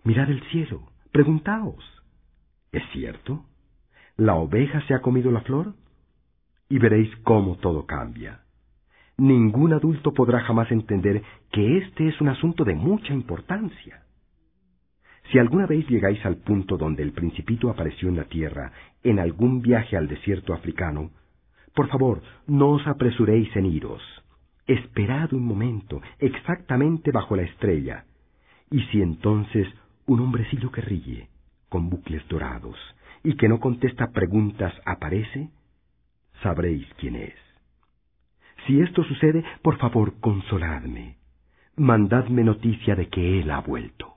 Mirad el cielo, preguntaos. ¿Es cierto? ¿La oveja se ha comido la flor? Y veréis cómo todo cambia. Ningún adulto podrá jamás entender que este es un asunto de mucha importancia. Si alguna vez llegáis al punto donde el principito apareció en la tierra, en algún viaje al desierto africano, por favor, no os apresuréis en iros. Esperad un momento, exactamente bajo la estrella, y si entonces un hombrecillo que ríe, con bucles dorados, y que no contesta preguntas aparece, sabréis quién es. Si esto sucede, por favor, consoladme. Mandadme noticia de que él ha vuelto.